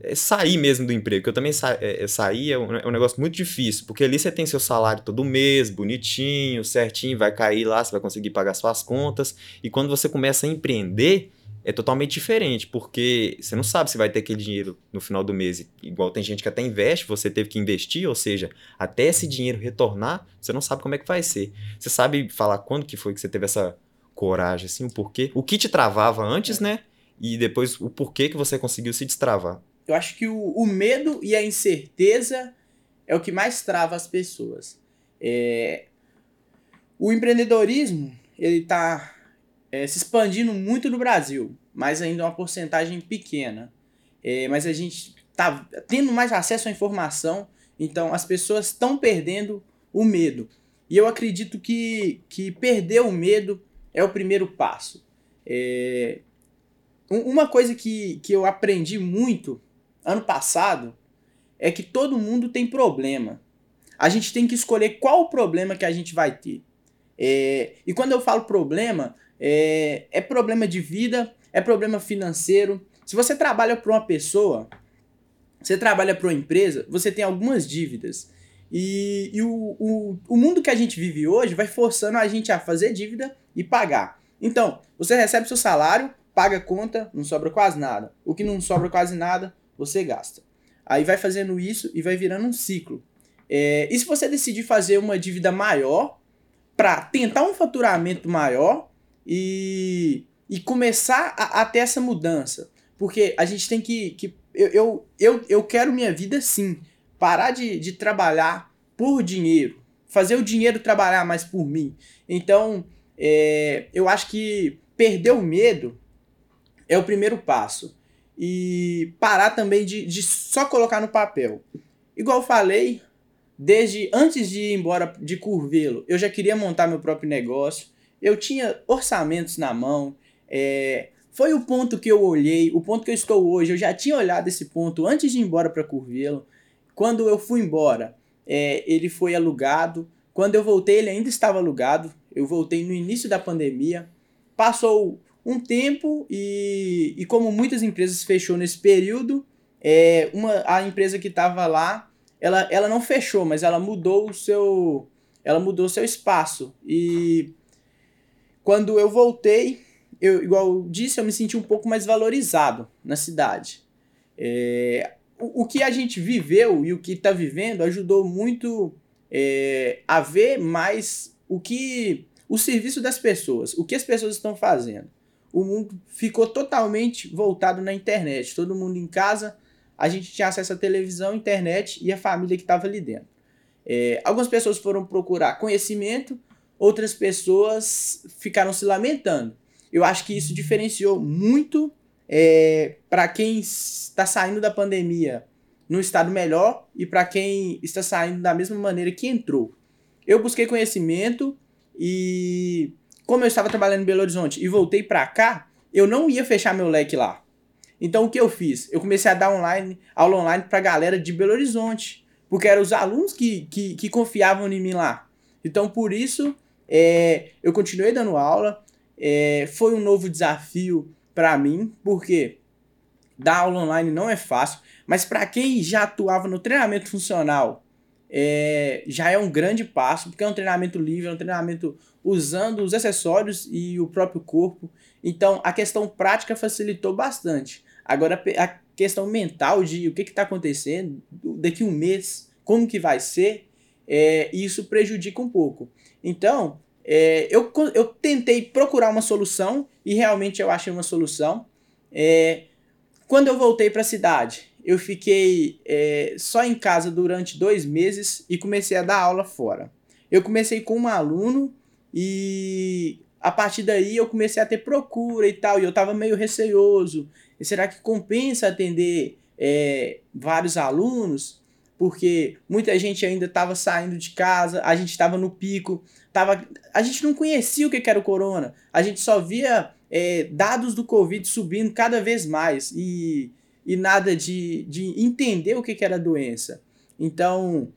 Eh, sair mesmo do emprego, que eu também sa é, saí é um, é um negócio muito difícil, porque ali você tem seu salário todo mês, bonitinho, certinho, vai cair lá, você vai conseguir pagar suas contas, e quando você começa a empreender, é totalmente diferente, porque você não sabe se vai ter aquele dinheiro no final do mês. Igual tem gente que até investe, você teve que investir, ou seja, até esse dinheiro retornar, você não sabe como é que vai ser. Você sabe falar quando que foi que você teve essa coragem, assim, o porquê? O que te travava antes, é. né? E depois o porquê que você conseguiu se destravar. Eu acho que o, o medo e a incerteza é o que mais trava as pessoas. É... O empreendedorismo, ele tá é, se expandindo muito no Brasil, mas ainda uma porcentagem pequena. É, mas a gente está tendo mais acesso à informação, então as pessoas estão perdendo o medo. E eu acredito que, que perder o medo é o primeiro passo. É, uma coisa que, que eu aprendi muito ano passado é que todo mundo tem problema. A gente tem que escolher qual o problema que a gente vai ter. É, e quando eu falo problema, é, é problema de vida, é problema financeiro. Se você trabalha para uma pessoa, você trabalha para uma empresa, você tem algumas dívidas. E, e o, o, o mundo que a gente vive hoje vai forçando a gente a fazer dívida e pagar. Então, você recebe seu salário, paga conta, não sobra quase nada. O que não sobra quase nada, você gasta. Aí vai fazendo isso e vai virando um ciclo. É, e se você decidir fazer uma dívida maior, para tentar um faturamento maior, e, e começar a, a, ter essa mudança. Porque a gente tem que. que eu, eu, eu, eu quero minha vida sim. Parar de, de trabalhar por dinheiro. Fazer o dinheiro trabalhar mais por mim. Então, é, eu acho que perder o medo é o primeiro passo. E parar também de, de só colocar no papel. Igual eu falei, desde antes de ir embora de Curvelo, eu já queria montar meu próprio negócio eu tinha orçamentos na mão. É, foi o ponto que eu olhei, o ponto que eu estou hoje. Eu já tinha olhado esse ponto antes de ir embora para Curvelo. Quando eu fui embora, é, ele foi alugado. Quando eu voltei, ele ainda estava alugado. Eu voltei no início da pandemia. Passou um tempo e, e como muitas empresas fechou nesse período, é, uma, a empresa que estava lá, ela, ela não fechou, mas ela mudou o seu, ela mudou o seu espaço. E quando eu voltei, eu, igual eu disse, eu me senti um pouco mais valorizado na cidade. É, o, o que a gente viveu e o que está vivendo ajudou muito é, a ver mais o que o serviço das pessoas, o que as pessoas estão fazendo. O mundo ficou totalmente voltado na internet, todo mundo em casa, a gente tinha acesso à televisão, internet e a família que estava ali dentro. É, algumas pessoas foram procurar conhecimento, outras pessoas ficaram se lamentando. Eu acho que isso diferenciou muito é, para quem está saindo da pandemia no estado melhor e para quem está saindo da mesma maneira que entrou. Eu busquei conhecimento e como eu estava trabalhando em Belo Horizonte e voltei para cá, eu não ia fechar meu leque lá. Então o que eu fiz? Eu comecei a dar online, aula online para a galera de Belo Horizonte, porque eram os alunos que, que, que confiavam em mim lá. Então por isso é, eu continuei dando aula. É, foi um novo desafio para mim, porque dar aula online não é fácil, mas para quem já atuava no treinamento funcional, é, já é um grande passo, porque é um treinamento livre, é um treinamento usando os acessórios e o próprio corpo. Então a questão prática facilitou bastante. Agora a questão mental de o que está acontecendo daqui um mês, como que vai ser, é, isso prejudica um pouco. Então, é, eu, eu tentei procurar uma solução e realmente eu achei uma solução. É, quando eu voltei para a cidade, eu fiquei é, só em casa durante dois meses e comecei a dar aula fora. Eu comecei com um aluno e a partir daí eu comecei a ter procura e tal, e eu estava meio receoso. Será que compensa atender é, vários alunos? Porque muita gente ainda estava saindo de casa, a gente estava no pico, tava, a gente não conhecia o que era o corona, a gente só via é, dados do Covid subindo cada vez mais e, e nada de, de entender o que, era a doença. Então,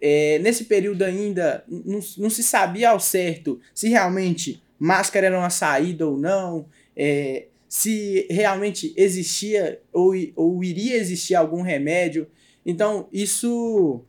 é, nesse período ainda, não, não se sabia ao certo se realmente máscara era uma saída ou não, é, se realmente existia ou, ou iria existir algum remédio. Então, isso,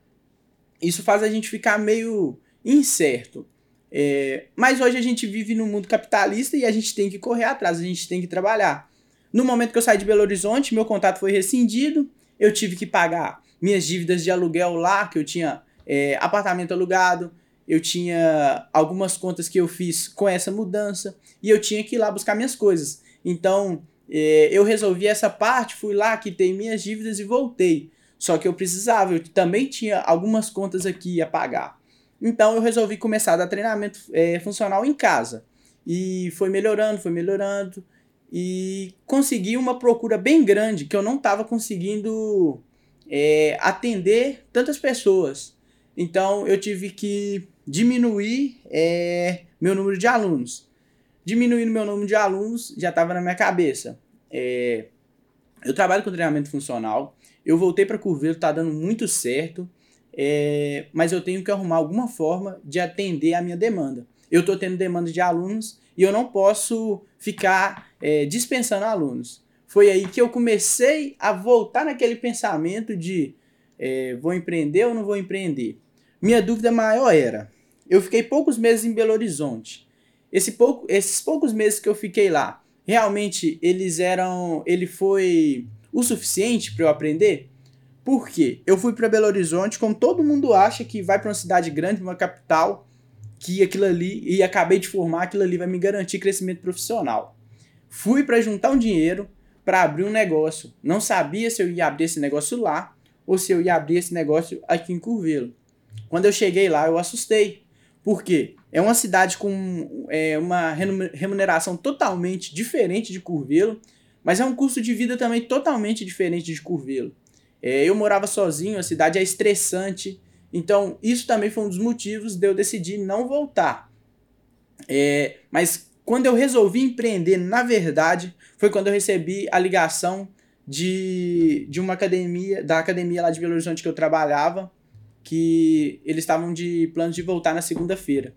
isso faz a gente ficar meio incerto. É, mas hoje a gente vive num mundo capitalista e a gente tem que correr atrás, a gente tem que trabalhar. No momento que eu saí de Belo Horizonte, meu contrato foi rescindido, eu tive que pagar minhas dívidas de aluguel lá, que eu tinha é, apartamento alugado, eu tinha algumas contas que eu fiz com essa mudança e eu tinha que ir lá buscar minhas coisas. Então é, eu resolvi essa parte, fui lá, quitei minhas dívidas e voltei. Só que eu precisava, eu também tinha algumas contas aqui a pagar. Então eu resolvi começar a dar treinamento é, funcional em casa. E foi melhorando, foi melhorando. E consegui uma procura bem grande que eu não estava conseguindo é, atender tantas pessoas. Então eu tive que diminuir é, meu número de alunos. Diminuindo meu número de alunos já estava na minha cabeça. É, eu trabalho com treinamento funcional. Eu voltei para Curveiro, está dando muito certo é, mas eu tenho que arrumar alguma forma de atender a minha demanda. Eu estou tendo demanda de alunos e eu não posso ficar é, dispensando alunos. Foi aí que eu comecei a voltar naquele pensamento de é, vou empreender ou não vou empreender. Minha dúvida maior era: eu fiquei poucos meses em Belo Horizonte. Esse pouco, esses poucos meses que eu fiquei lá, realmente eles eram, ele foi o suficiente para eu aprender? Por quê? Eu fui para Belo Horizonte, como todo mundo acha que vai para uma cidade grande, uma capital, que aquilo ali, e acabei de formar, aquilo ali vai me garantir crescimento profissional. Fui para juntar um dinheiro para abrir um negócio. Não sabia se eu ia abrir esse negócio lá ou se eu ia abrir esse negócio aqui em Curvelo. Quando eu cheguei lá, eu assustei. Por quê? É uma cidade com é, uma remuneração totalmente diferente de Curvelo, mas é um custo de vida também totalmente diferente de Curvelo. É, eu morava sozinho, a cidade é estressante. Então, isso também foi um dos motivos de eu decidir não voltar. É, mas quando eu resolvi empreender, na verdade, foi quando eu recebi a ligação de, de uma academia, da academia lá de Belo Horizonte que eu trabalhava, que eles estavam de planos de voltar na segunda-feira.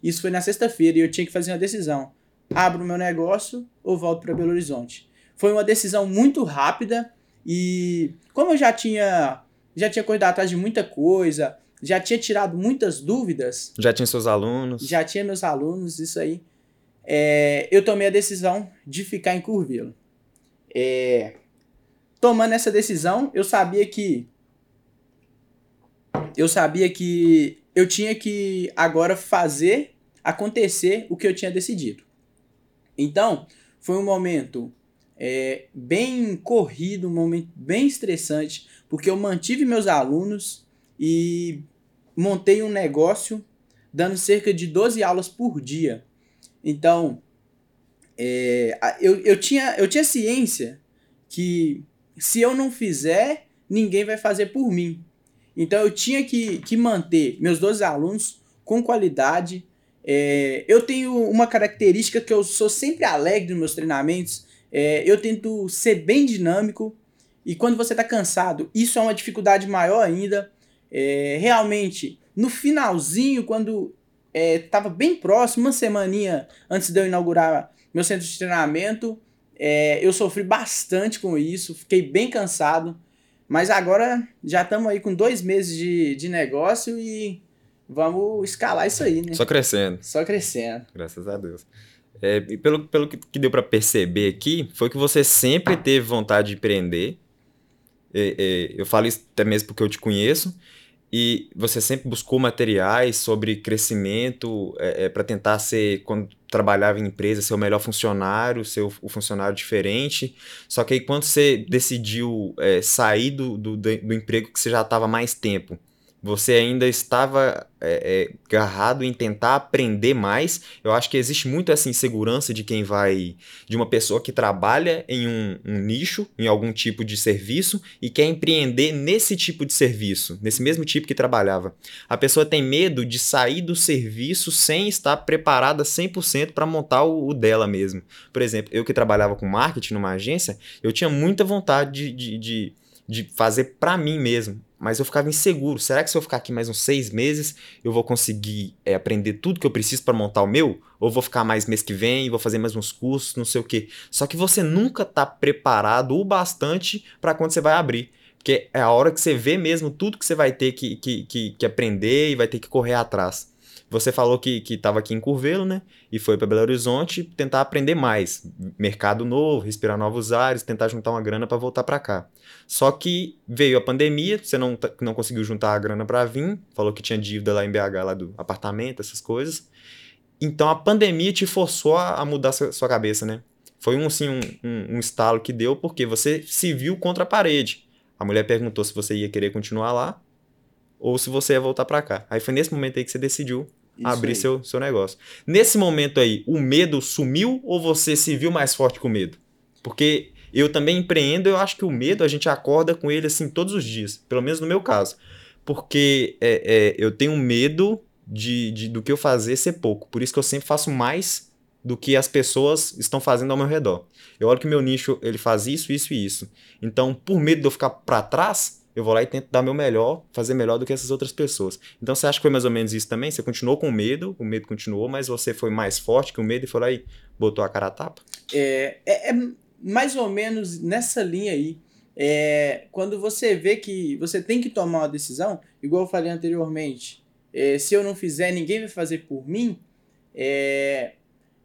Isso foi na sexta-feira e eu tinha que fazer uma decisão. Abro meu negócio ou volto para Belo Horizonte? Foi uma decisão muito rápida e como eu já tinha já tinha corrido atrás de muita coisa, já tinha tirado muitas dúvidas. Já tinha seus alunos. Já tinha meus alunos, isso aí. é, eu tomei a decisão de ficar em Curvelo. É, tomando essa decisão, eu sabia que eu sabia que eu tinha que agora fazer acontecer o que eu tinha decidido. Então, foi um momento é, bem corrido, um momento bem estressante, porque eu mantive meus alunos e montei um negócio dando cerca de 12 aulas por dia. Então, é, eu, eu, tinha, eu tinha ciência que se eu não fizer, ninguém vai fazer por mim. Então eu tinha que, que manter meus 12 alunos com qualidade. É, eu tenho uma característica que eu sou sempre alegre nos meus treinamentos. É, eu tento ser bem dinâmico. E quando você está cansado, isso é uma dificuldade maior ainda. É, realmente, no finalzinho, quando estava é, bem próximo, uma semaninha antes de eu inaugurar meu centro de treinamento, é, eu sofri bastante com isso, fiquei bem cansado. Mas agora já estamos aí com dois meses de, de negócio e vamos escalar isso aí, né? Só crescendo. Só crescendo. Graças a Deus. É, e pelo, pelo que deu para perceber aqui, foi que você sempre teve vontade de empreender. É, é, eu falo isso até mesmo porque eu te conheço. E você sempre buscou materiais sobre crescimento é, é para tentar ser, quando trabalhava em empresa, ser o melhor funcionário, ser o, o funcionário diferente. Só que aí quando você decidiu é, sair do, do, do emprego que você já estava mais tempo, você ainda estava é, é, agarrado em tentar aprender mais. Eu acho que existe muito essa insegurança de quem vai. de uma pessoa que trabalha em um, um, nicho, em algum tipo de serviço, e quer empreender nesse tipo de serviço, nesse mesmo tipo que trabalhava. A pessoa tem medo de sair do serviço sem estar preparada 100% para montar o, o, dela mesmo. Por exemplo, eu que trabalhava com marketing numa agência, eu tinha muita vontade de, de, de, de fazer para mim mesmo mas eu ficava inseguro. Será que se eu ficar aqui mais uns seis meses, eu vou conseguir é, aprender tudo que eu preciso para montar o meu? Ou vou ficar mais mês que vem, vou fazer mais uns cursos, não sei o quê. Só que você nunca tá preparado o bastante para quando você vai abrir. Porque é a hora que você vê mesmo tudo que você vai ter que, que, que, que aprender e vai ter que correr atrás. Você falou que estava aqui em Curvelo, né? E foi para Belo Horizonte tentar aprender mais. Mercado novo, respirar novos ares, tentar juntar uma grana para voltar para cá. Só que veio a pandemia, você não, não conseguiu juntar a grana para vir, falou que tinha dívida lá em BH, lá do apartamento, essas coisas. Então a pandemia te forçou a, mudar sua, cabeça, né? Foi um, assim, um, um, um estalo que deu porque você se viu contra a parede. A mulher perguntou se você ia querer continuar lá ou se você ia voltar para cá. Aí foi nesse momento aí que você decidiu isso abrir seu, seu negócio. Nesse momento aí, o medo sumiu ou você se viu mais forte com o medo? Porque eu também empreendo, eu acho que o medo a gente acorda com ele assim todos os dias, pelo menos no meu caso. Porque é, é, eu tenho medo de, de, do que eu fazer ser pouco. Por isso que eu sempre faço mais do que as pessoas estão fazendo ao meu redor. Eu olho que meu nicho ele faz isso, isso e isso. Então, por medo de eu ficar para trás, eu vou lá e tento dar meu melhor, fazer melhor do que essas outras pessoas. Então você acha que foi mais ou menos isso também? Você continuou com medo, o medo continuou, mas você foi mais forte que o medo e foi lá e botou a cara a tapa? É, é, é mais ou menos nessa linha aí. É, quando você vê que você tem que tomar uma decisão, igual eu falei anteriormente, é, se eu não fizer, ninguém vai fazer por mim. É,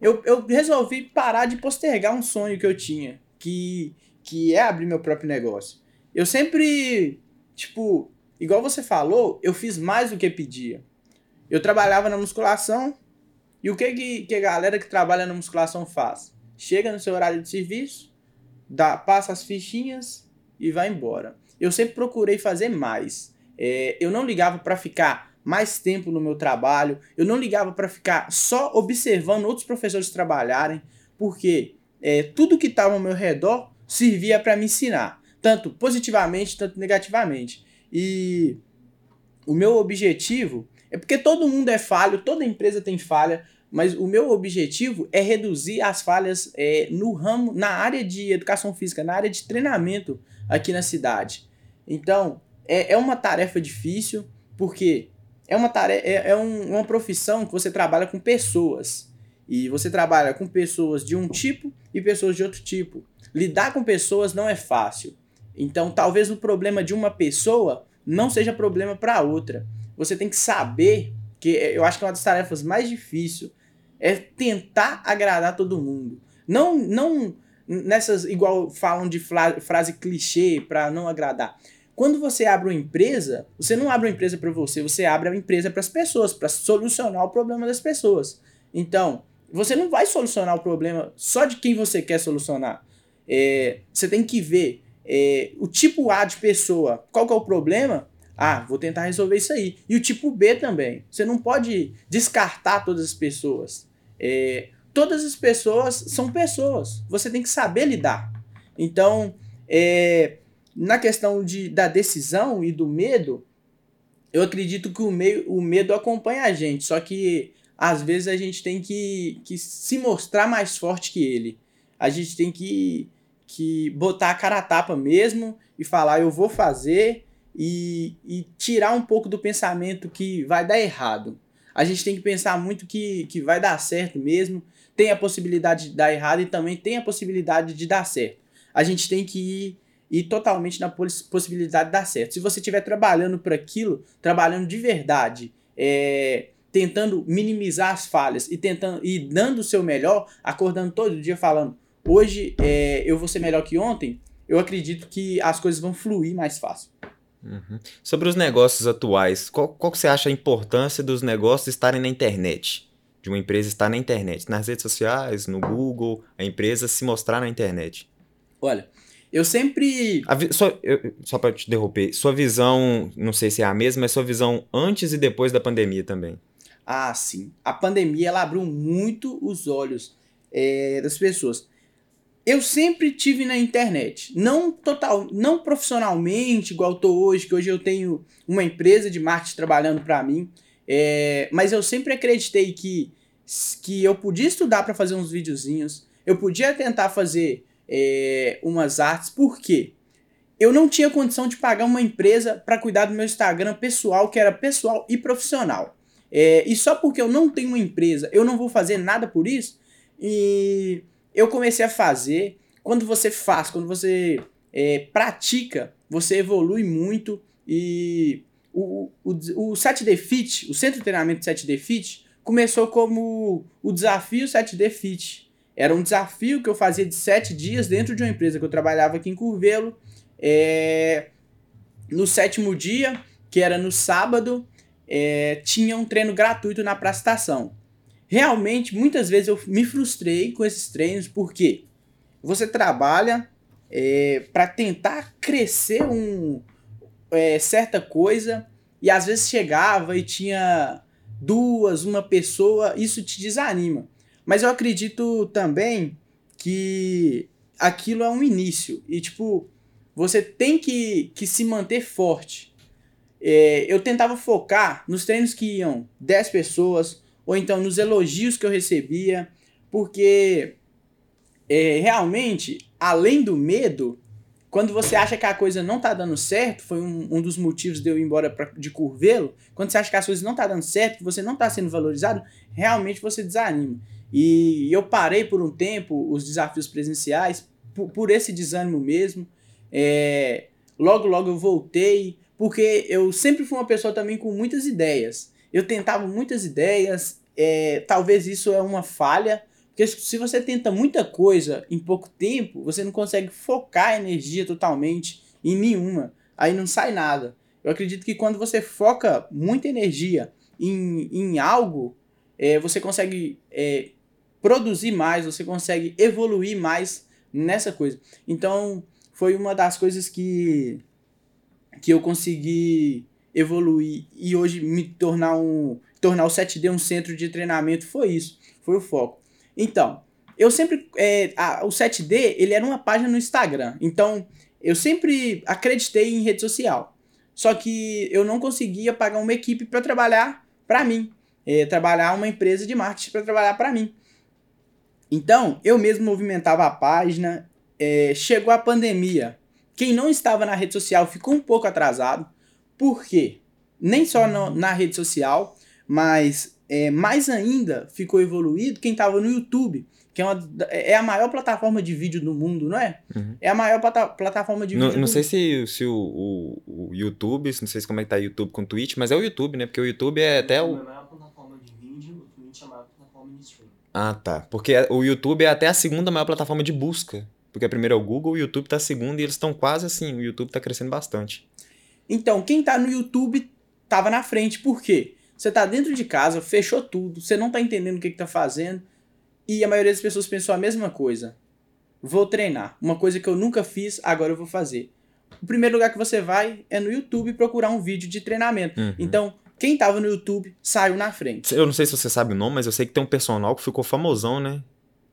eu, eu resolvi parar de postergar um sonho que eu tinha, que, que é abrir meu próprio negócio. Eu sempre, tipo, igual você falou, eu fiz mais do que pedia. Eu trabalhava na musculação, e o que, que, que a galera que trabalha na musculação faz? Chega no seu horário de serviço, dá, passa as fichinhas e vai embora. Eu sempre procurei fazer mais. É, eu não ligava para ficar mais tempo no meu trabalho, eu não ligava para ficar só observando outros professores trabalharem, porque é, tudo que estava ao meu redor servia para me ensinar tanto positivamente, tanto negativamente. E o meu objetivo é porque todo mundo é falho, toda empresa tem falha, mas o meu objetivo é reduzir as falhas é, no ramo, na área de educação física, na área de treinamento aqui na cidade. Então, é, é uma tarefa difícil, porque é uma tarefa, é, é um, uma profissão que você trabalha com pessoas. E você trabalha com pessoas de um tipo e pessoas de outro tipo. Lidar com pessoas não é fácil. Então, talvez o problema de uma pessoa não seja problema para outra. Você tem que saber que eu acho que é uma das tarefas mais difíceis É tentar agradar todo mundo. Não, não nessas, igual falam de frase clichê para não agradar. Quando você abre uma empresa, você não abre uma empresa para você, você abre a empresa para as pessoas, para solucionar o problema das pessoas. Então, você não vai solucionar o problema só de quem você quer solucionar. É, você tem que ver é, o tipo A de pessoa, qual que é o problema? Ah, vou tentar resolver isso aí. E o tipo B também. Você não pode descartar todas as pessoas. É, todas as pessoas são pessoas. Você tem que saber lidar. Então, é, na questão de, da decisão e do medo, eu acredito que o, meio, o medo acompanha a gente. Só que às vezes a gente tem que, que se mostrar mais forte que ele. A gente tem que, que botar a cara a tapa mesmo e falar, eu vou fazer e, e tirar um pouco do pensamento que vai dar errado. A gente tem que pensar muito que, que vai dar certo mesmo tem a possibilidade de dar errado e também tem a possibilidade de dar certo. A gente tem que ir, ir totalmente na possibilidade de dar certo. Se você estiver trabalhando por aquilo, trabalhando de verdade, é, tentando minimizar as falhas e tentando e dando o seu melhor, acordando todo dia falando, hoje é, eu vou ser melhor que ontem, eu acredito que as coisas vão fluir mais fácil. Uhum. Sobre os negócios atuais, qual, qual que você acha a importância dos negócios estarem na internet? de uma empresa estar na internet, nas redes sociais, no Google, a empresa se mostrar na internet? Olha, eu sempre. Vi... Só, eu, só para te derrubar, sua visão, não sei se é a mesma, mas sua visão antes e depois da pandemia também. Ah, sim. A pandemia ela abriu muito os olhos é, das pessoas. Eu sempre tive na internet, não total, não profissionalmente igual estou hoje, que hoje eu tenho uma empresa de marketing trabalhando para mim, é, mas eu sempre acreditei que que eu podia estudar para fazer uns videozinhos, eu podia tentar fazer é, umas artes, por quê? Eu não tinha condição de pagar uma empresa para cuidar do meu Instagram pessoal, que era pessoal e profissional. É, e só porque eu não tenho uma empresa, eu não vou fazer nada por isso. E eu comecei a fazer. Quando você faz, quando você é, pratica, você evolui muito. E o, o, o 7D Fit, o Centro de Treinamento 7D Fit, começou como o desafio 7D Fit. Era um desafio que eu fazia de sete dias dentro de uma empresa que eu trabalhava aqui em Curvelo. É... No sétimo dia, que era no sábado, é... tinha um treino gratuito na praça estação. Realmente, muitas vezes eu me frustrei com esses treinos, porque você trabalha é, para tentar crescer um, é, certa coisa, e às vezes chegava e tinha duas, uma pessoa, isso te desanima. Mas eu acredito também que aquilo é um início. E, tipo, você tem que, que se manter forte. É, eu tentava focar nos treinos que iam 10 pessoas, ou então nos elogios que eu recebia, porque é, realmente, além do medo, quando você acha que a coisa não tá dando certo, foi um, um dos motivos de eu ir embora pra, de Curvelo, quando você acha que as coisas não tá dando certo, que você não tá sendo valorizado, realmente você desanima. E eu parei por um tempo os desafios presenciais por, por esse desânimo mesmo. É, logo, logo eu voltei, porque eu sempre fui uma pessoa também com muitas ideias. Eu tentava muitas ideias, é, talvez isso é uma falha, porque se você tenta muita coisa em pouco tempo, você não consegue focar a energia totalmente em nenhuma. Aí não sai nada. Eu acredito que quando você foca muita energia em, em algo, é, você consegue é, produzir mais, você consegue evoluir mais nessa coisa. Então, foi uma das coisas que, que eu consegui evoluir e hoje me tornar um tornar o 7D um centro de treinamento foi isso, foi o foco. Então, eu sempre. É, a, o 7D, ele era uma página no Instagram. Então, eu sempre acreditei em rede social. Só que eu não conseguia pagar uma equipe para trabalhar para mim. É, trabalhar uma empresa de marketing para trabalhar para mim. Então, eu mesmo movimentava a página. É, chegou a pandemia. Quem não estava na rede social ficou um pouco atrasado. Por quê? Nem só no, na rede social, mas é, mais ainda ficou evoluído quem estava no YouTube, que é, uma, é a maior plataforma de vídeo do mundo, não é? Uhum. É a maior plata, plataforma de vídeo. Não, não sei se, se o, o, o, YouTube, não sei como é que tá o YouTube com o Twitch, mas é o YouTube, né? Porque o YouTube é até o. É a maior plataforma de vídeo, o Twitch é a maior plataforma de streaming. Ah, tá. Porque o YouTube é até a segunda maior plataforma de busca. Porque a primeira é o Google, o YouTube tá a segunda e eles estão quase assim, o YouTube tá crescendo bastante. Então, quem tá no YouTube tava na frente, por quê? Você tá dentro de casa, fechou tudo, você não tá entendendo o que, que tá fazendo, e a maioria das pessoas pensou a mesma coisa. Vou treinar. Uma coisa que eu nunca fiz, agora eu vou fazer. O primeiro lugar que você vai é no YouTube procurar um vídeo de treinamento. Uhum. Então, quem tava no YouTube saiu na frente. Eu não sei se você sabe o nome, mas eu sei que tem um personal que ficou famosão, né?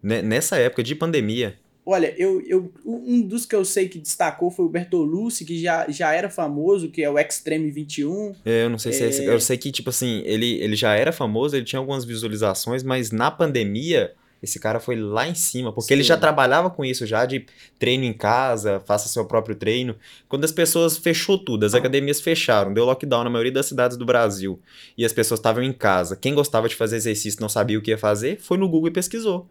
Né- Nessa época de pandemia. Olha, eu, eu, um dos que eu sei que destacou foi o Bertolucci, que já, já era famoso, que é o Extreme 21. É, Eu não sei se é esse. É. Eu sei que, tipo assim, ele, ele já era famoso, ele tinha algumas visualizações, mas na pandemia, esse cara foi lá em cima, porque ele Sim. já trabalhava com isso já, de treino em casa, faça seu próprio treino. Quando as pessoas fechou tudo, as academias fecharam, deu lockdown na maioria das cidades do Brasil, e as pessoas estavam em casa. Quem gostava de fazer exercício e não sabia o que ia fazer, foi no Google e pesquisou.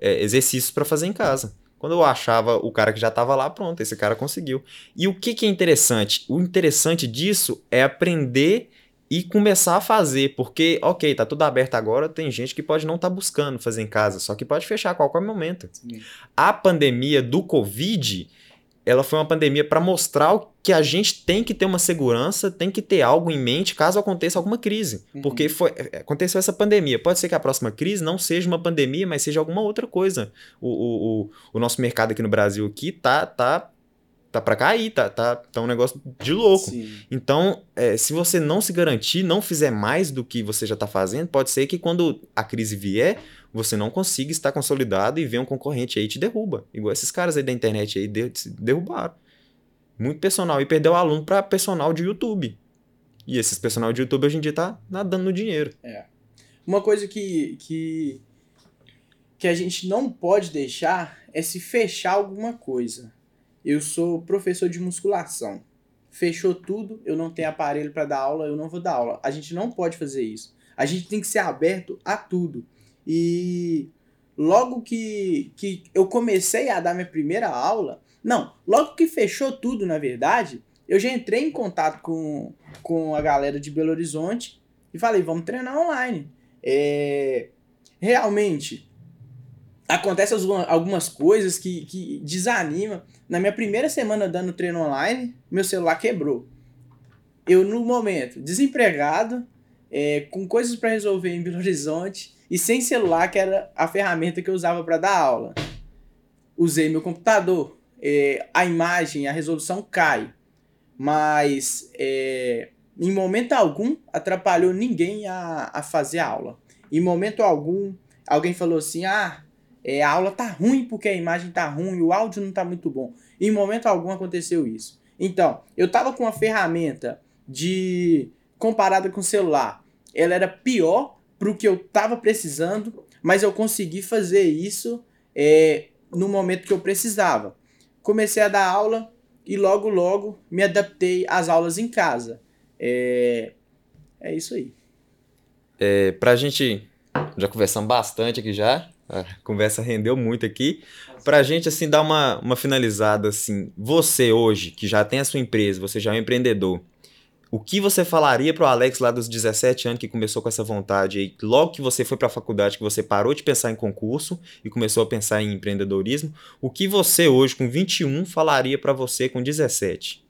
É, exercícios para fazer em casa. Quando eu achava o cara que já estava lá, pronto, esse cara conseguiu. E o que, que é interessante? O interessante disso é aprender e começar a fazer, porque, ok, tá tudo aberto agora, tem gente que pode não estar buscando fazer em casa, só que pode fechar a qualquer momento. A pandemia do Covid, ela foi uma pandemia para mostrar que a gente tem que ter uma segurança, tem que ter algo em mente caso aconteça alguma crise. Uhum. Porque foi, é, aconteceu essa pandemia. Pode ser que a próxima crise não seja uma pandemia, mas seja alguma outra coisa. O, o, o, o nosso mercado aqui no Brasil aqui tá, tá, tá para cair, tá, tá, tá um negócio de louco. Sim. Então, é, se você não se garantir, não fizer mais do que você já está fazendo, pode ser que quando a crise vier, você não consiga estar consolidado e ver um concorrente aí te derruba. Igual esses caras aí da internet aí de- derrubaram. Muito personal. E perdeu aluno para personal de YouTube. E esses personal de YouTube hoje em dia tá nadando no dinheiro. Uma coisa que, que, que a gente não pode deixar é se fechar alguma coisa. Eu sou professor de musculação. Fechou tudo, eu não tenho aparelho para dar aula, eu não vou dar aula. A gente não pode fazer isso. A gente tem que ser aberto a tudo. E logo que, que eu comecei a dar minha primeira aula, não, logo que fechou tudo, na verdade, eu já entrei em contato com, com a galera de Belo Horizonte e falei, vamos treinar online. É, realmente, acontece alguma- algumas coisas que, que desanima. Na minha primeira semana dando treino online, meu celular quebrou. Eu, no momento, desempregado, é, com coisas para resolver em Belo Horizonte e sem celular, que era a ferramenta que eu usava para dar aula. Usei meu computador, é, a imagem, a resolução cai, mas é, em momento algum atrapalhou ninguém a, a fazer a aula. Em momento algum, alguém falou assim: ah, é, a aula tá ruim porque a imagem tá ruim, o áudio não tá muito bom. Em momento algum aconteceu isso. Então, eu tava com uma ferramenta de comparada com o celular, ela era pior pro que eu tava precisando, mas eu consegui fazer isso é, no momento que eu precisava. Comecei a dar aula e logo logo me adaptei às aulas em casa. É, é isso aí. É, pra gente. Já conversamos bastante aqui já. A conversa rendeu muito aqui. Pra gente, assim, dar uma, uma finalizada, assim. Você hoje, que já tem a sua empresa, você já é um empreendedor. O que você falaria pro Alex lá dos 17 anos que começou com essa vontade aí? Logo que você foi pra faculdade, que você parou de pensar em concurso e começou a pensar em empreendedorismo. O que você hoje, com 21, falaria pra você com 17?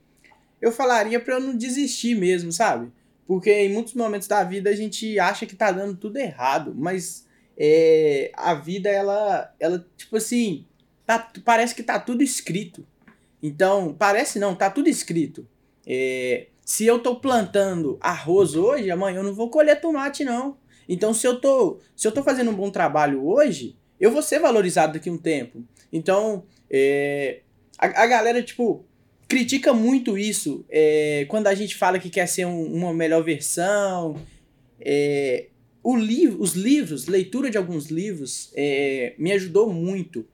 Eu falaria pra eu não desistir mesmo, sabe? Porque em muitos momentos da vida a gente acha que tá dando tudo errado, mas é, a vida, ela, ela tipo assim, tá, parece que tá tudo escrito. Então, parece não, tá tudo escrito. É, se eu tô plantando arroz hoje, amanhã eu não vou colher tomate, não. Então, se eu tô, se eu tô fazendo um bom trabalho hoje, eu vou ser valorizado daqui a um tempo. Então, é, a, a galera, tipo, critica muito isso é, quando a gente fala que quer ser um- uma melhor versão. É, o livro, os livros, leitura de alguns livros, é, me ajudou muito.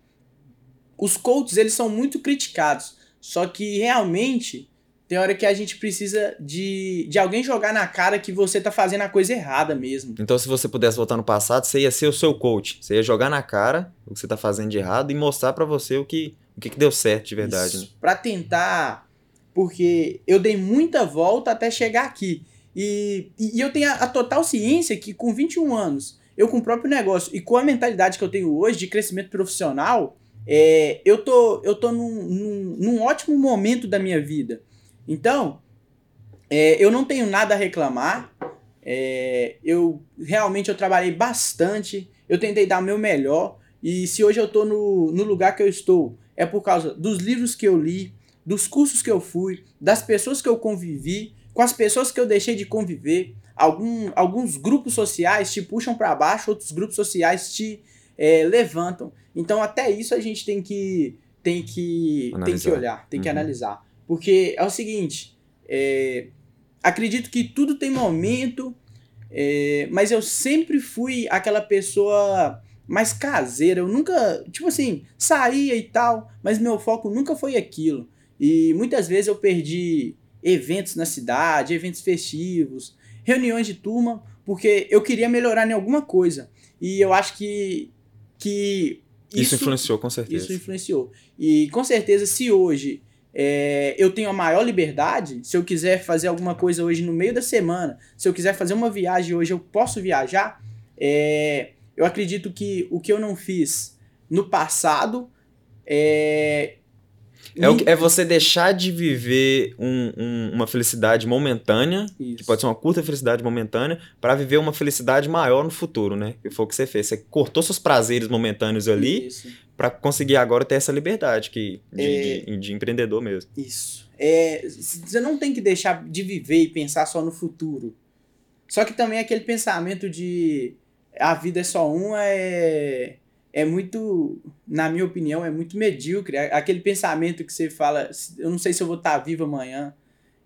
Os coaches, eles são muito criticados. Só que realmente tem hora que a gente precisa de, de alguém jogar na cara que você tá fazendo a coisa errada mesmo. Então, se você pudesse voltar no passado, você ia ser o seu coach. Você ia jogar na cara o que você tá fazendo de errado e mostrar pra você o que, o que, que deu certo de verdade. né? Isso, Pra tentar. Porque eu dei muita volta até chegar aqui. E, e, e eu tenho a, a total ciência que com 21 anos eu com o próprio negócio e com a mentalidade que eu tenho hoje de crescimento profissional, é, eu tô, eu tô num, num, num ótimo momento da minha vida. Então, é, eu não tenho nada a reclamar. É, eu realmente eu trabalhei bastante, eu tentei dar o meu melhor. E se hoje eu estou no, no lugar que eu estou, é por causa dos livros que eu li, dos cursos que eu fui, das pessoas que eu convivi, com as pessoas que eu deixei de conviver. Algum, alguns grupos sociais te puxam para baixo, outros grupos sociais te é, levantam. Então até isso a gente tem que tem que tem que olhar, tem uhum. que analisar, porque é o seguinte, é, acredito que tudo tem momento, é, mas eu sempre fui aquela pessoa mais caseira. Eu nunca, tipo assim, saía e tal, mas meu foco nunca foi aquilo. E muitas vezes eu perdi eventos na cidade, eventos festivos, reuniões de turma, porque eu queria melhorar em alguma coisa. E eu acho que, que isso, isso influenciou, com certeza. Isso influenciou. E com certeza, se hoje é, eu tenho a maior liberdade, se eu quiser fazer alguma coisa hoje no meio da semana, se eu quiser fazer uma viagem hoje, eu posso viajar. É, eu acredito que o que eu não fiz no passado é, é, o, é você deixar de viver um, um, uma felicidade momentânea, Isso. que pode ser uma curta felicidade momentânea, para viver uma felicidade maior no futuro, né? Que foi o que você fez. Você cortou seus prazeres momentâneos ali para conseguir agora ter essa liberdade que, de, é... de, de, empreendedor mesmo. Isso. É, você não tem que deixar de viver e pensar só no futuro. Só que também aquele pensamento de a vida é só uma é é muito, na minha opinião, é muito medíocre. Aquele pensamento que você fala, eu não sei se eu vou estar vivo amanhã.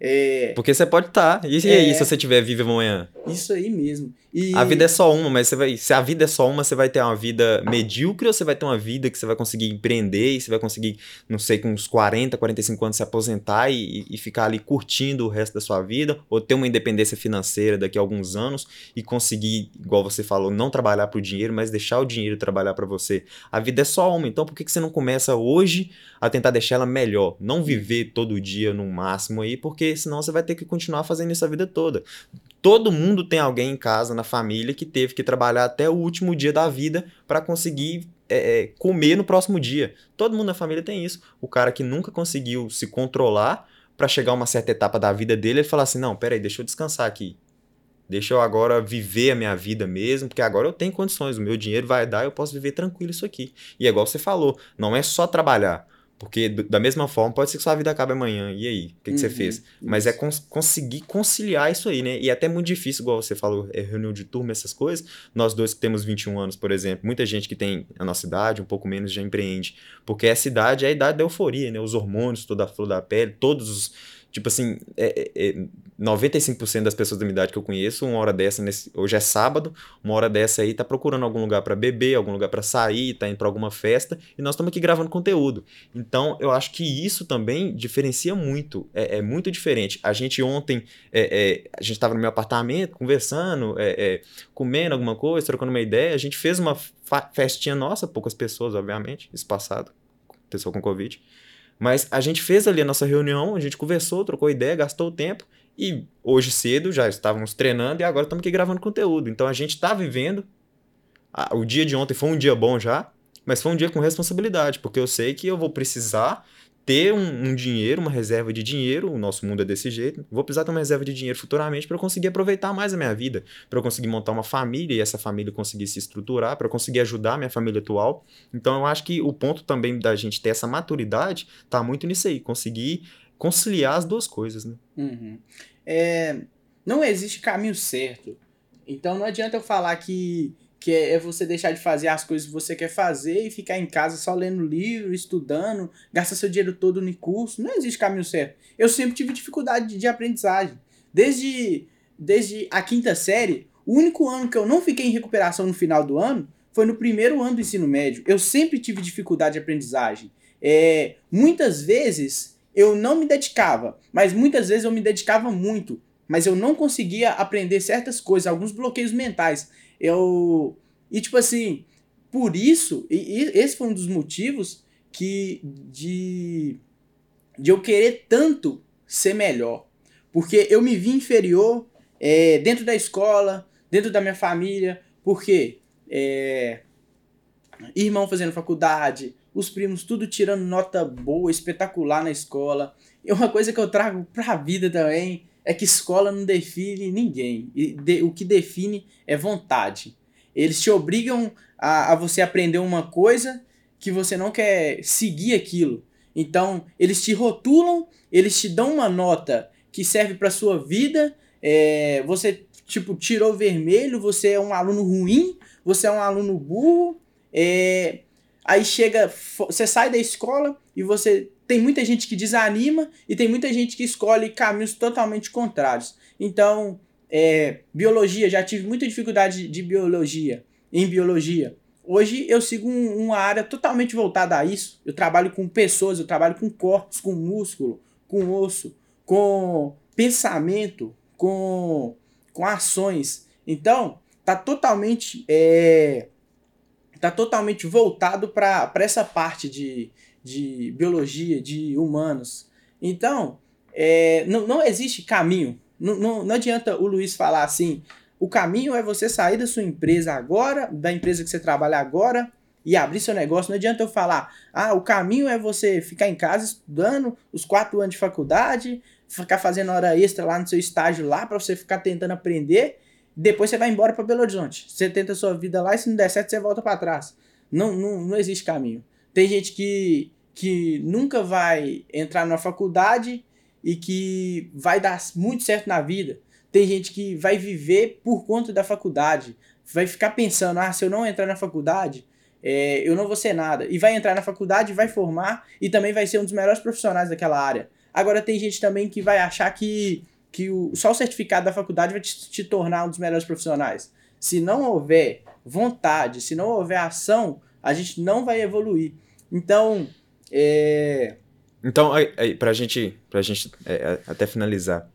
É... Porque você pode estar. Tá. E é... aí, se você estiver vivo amanhã? Isso aí mesmo. E... A vida é só uma, mas você vai. Se a vida é só uma, você vai ter uma vida medíocre ou você vai ter uma vida que você vai conseguir empreender e você vai conseguir, não sei, com uns 40, 45 anos se aposentar e, e ficar ali curtindo o resto da sua vida, ou ter uma independência financeira daqui a alguns anos e conseguir, igual você falou, não trabalhar para o dinheiro, mas deixar o dinheiro trabalhar para você. A vida é só uma, então por que, que você não começa hoje a tentar deixar ela melhor? Não viver todo dia no máximo aí, porque senão você vai ter que continuar fazendo isso a vida toda. Todo mundo tem alguém em casa, na família, que teve que trabalhar até o último dia da vida para conseguir é, é, comer no próximo dia. Todo mundo na família tem isso. O cara que nunca conseguiu se controlar para chegar a uma certa etapa da vida dele, ele fala assim: não, peraí, deixa eu descansar aqui. Deixa eu agora viver a minha vida mesmo, porque agora eu tenho condições, o meu dinheiro vai dar, eu posso viver tranquilo isso aqui. E é igual você falou, não é só trabalhar. Porque da mesma forma, pode ser que sua vida acabe amanhã. E aí? O que, que você uhum, fez? Mas é cons conseguir conciliar isso aí, né? E é até muito difícil, igual você falou, é reunião de turma, essas coisas. Nós dois que temos 21 anos, por exemplo, muita gente que tem a nossa idade, um pouco menos, já empreende. Porque essa idade é a idade da euforia, né? Os hormônios, toda a flor da pele, todos os Tipo assim, é, é, 95% é, das pessoas da minha idade que eu conheço, uma hora dessa, nesse, hoje é sábado, uma hora dessa aí tá procurando algum lugar para beber, algum lugar para sair, tá indo pra alguma festa, e nós estamos aqui gravando conteúdo. Então, eu acho que isso também diferencia muito, é, é muito diferente. A gente ontem, é, é a gente tava no meu apartamento, conversando, é, comendo alguma coisa, trocando uma ideia, a gente fez uma festinha nossa, poucas pessoas, obviamente, isso passado, pessoa com Covid, mas a gente fez ali a nossa reunião, a gente conversou, trocou ideia, gastou o tempo e hoje cedo já estávamos treinando e agora estamos aqui gravando conteúdo. Então a gente está vivendo. O dia de ontem foi um dia bom já, mas foi um dia com responsabilidade, porque eu sei que eu vou precisar ter um, um, dinheiro, uma reserva de dinheiro, o nosso mundo é desse jeito, vou precisar ter uma reserva de dinheiro futuramente para eu conseguir aproveitar mais a minha vida, para eu conseguir montar uma família e essa família conseguir se estruturar, para eu conseguir ajudar a minha família atual. Então eu acho que o ponto também da gente ter essa maturidade tá muito nisso aí, conseguir conciliar as duas coisas, né? Uhum. É, não existe caminho certo. Então não adianta eu falar que que é, é você deixar de fazer as coisas que você quer fazer e ficar em casa só lendo livro, estudando, gastar seu dinheiro todo no curso. Não existe caminho certo. Eu sempre tive dificuldade de, de aprendizagem. Desde, desde a quinta série, o único ano que eu não fiquei em recuperação no final do ano foi no primeiro ano do ensino médio. Eu sempre tive dificuldade de aprendizagem. É, muitas vezes eu não me dedicava, mas muitas vezes eu me dedicava muito, mas eu não conseguia aprender certas coisas, alguns bloqueios mentais. Eu. E tipo assim, por isso, e, e esse foi um dos motivos que de, de eu querer tanto ser melhor. Porque eu me vi inferior é, dentro da escola, dentro da minha família, Porque é, irmão fazendo faculdade, os primos tudo tirando nota boa, espetacular na escola. E uma coisa que eu trago pra vida também é que escola não define ninguém. E de, o que define é vontade. Eles te obrigam a, a você aprender uma coisa que você não quer seguir aquilo. Então, eles te rotulam, eles te dão uma nota que serve para sua vida. É, você, tipo, tirou vermelho, você é um aluno ruim, você é um aluno burro. É, aí chega, você sai da escola e você tem muita gente que desanima e tem muita gente que escolhe caminhos totalmente contrários. Então, é, biologia, já tive muita dificuldade de biologia, em biologia. Hoje eu sigo um, uma área totalmente voltada a isso. Eu trabalho com pessoas, eu trabalho com corpos, com músculo, com osso, com pensamento, com, com ações. Então, tá totalmente é, tá totalmente voltado para essa parte de, de biologia, de humanos. Então, é, não, não existe caminho. Não, não, não adianta o Luiz falar assim, o caminho é você sair da sua empresa agora, da empresa que você trabalha agora, e abrir seu negócio. Não adianta eu falar, ah, o caminho é você ficar em casa estudando os quatro anos de faculdade, ficar fazendo hora extra lá no seu estágio lá, para você ficar tentando aprender. Depois você vai embora para Belo Horizonte. Você tenta sua vida lá e se não der certo, você volta para trás. Não, não, não existe caminho. Tem gente que, que nunca vai entrar na faculdade e que vai dar muito certo na vida tem gente que vai viver por conta da faculdade. Vai ficar pensando, ah, se eu não entrar na faculdade, é, eu não vou ser nada. E vai entrar na faculdade, vai formar e também vai ser um dos melhores profissionais daquela área. Agora tem gente também que vai achar que, que o, só o certificado da faculdade vai te, te tornar um dos melhores profissionais. Se não houver vontade, se não houver ação, a gente não vai evoluir. Então, é... Então, aí, pra gente, pra gente é, até finalizar,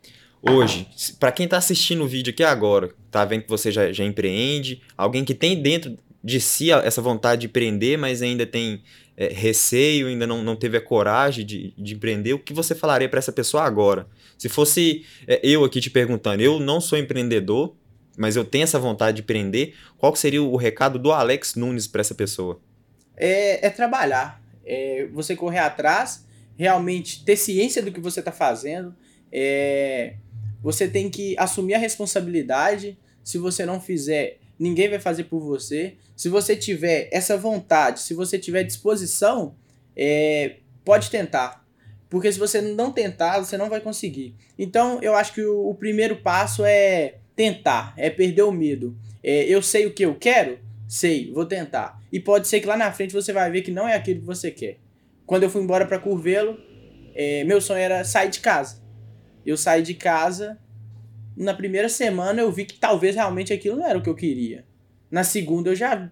hoje, para quem está assistindo o vídeo aqui agora, tá vendo que você já, já empreende, alguém que tem dentro de si essa vontade de empreender, mas ainda tem é, receio, ainda não, não teve a coragem de, de empreender, o que você falaria para essa pessoa agora? Se fosse é, eu aqui te perguntando, eu não sou empreendedor, mas eu tenho essa vontade de empreender, qual seria o recado do Alex Nunes para essa pessoa? É, é trabalhar, é você correr atrás, realmente ter ciência do que você está fazendo, é, você tem que assumir a responsabilidade. Se você não fizer, ninguém vai fazer por você. Se você tiver essa vontade, se você tiver disposição, é, pode tentar. Porque se você não tentar, você não vai conseguir. Então, eu acho que o, o primeiro passo é tentar, é perder o medo. É, eu sei o que eu quero? Sei, vou tentar. E pode ser que lá na frente você vai ver que não é aquilo que você quer. Quando eu fui embora para Curvelo, é, meu sonho era sair de casa. Eu saí de casa, na primeira semana eu vi que talvez realmente aquilo não era o que eu queria. Na segunda eu já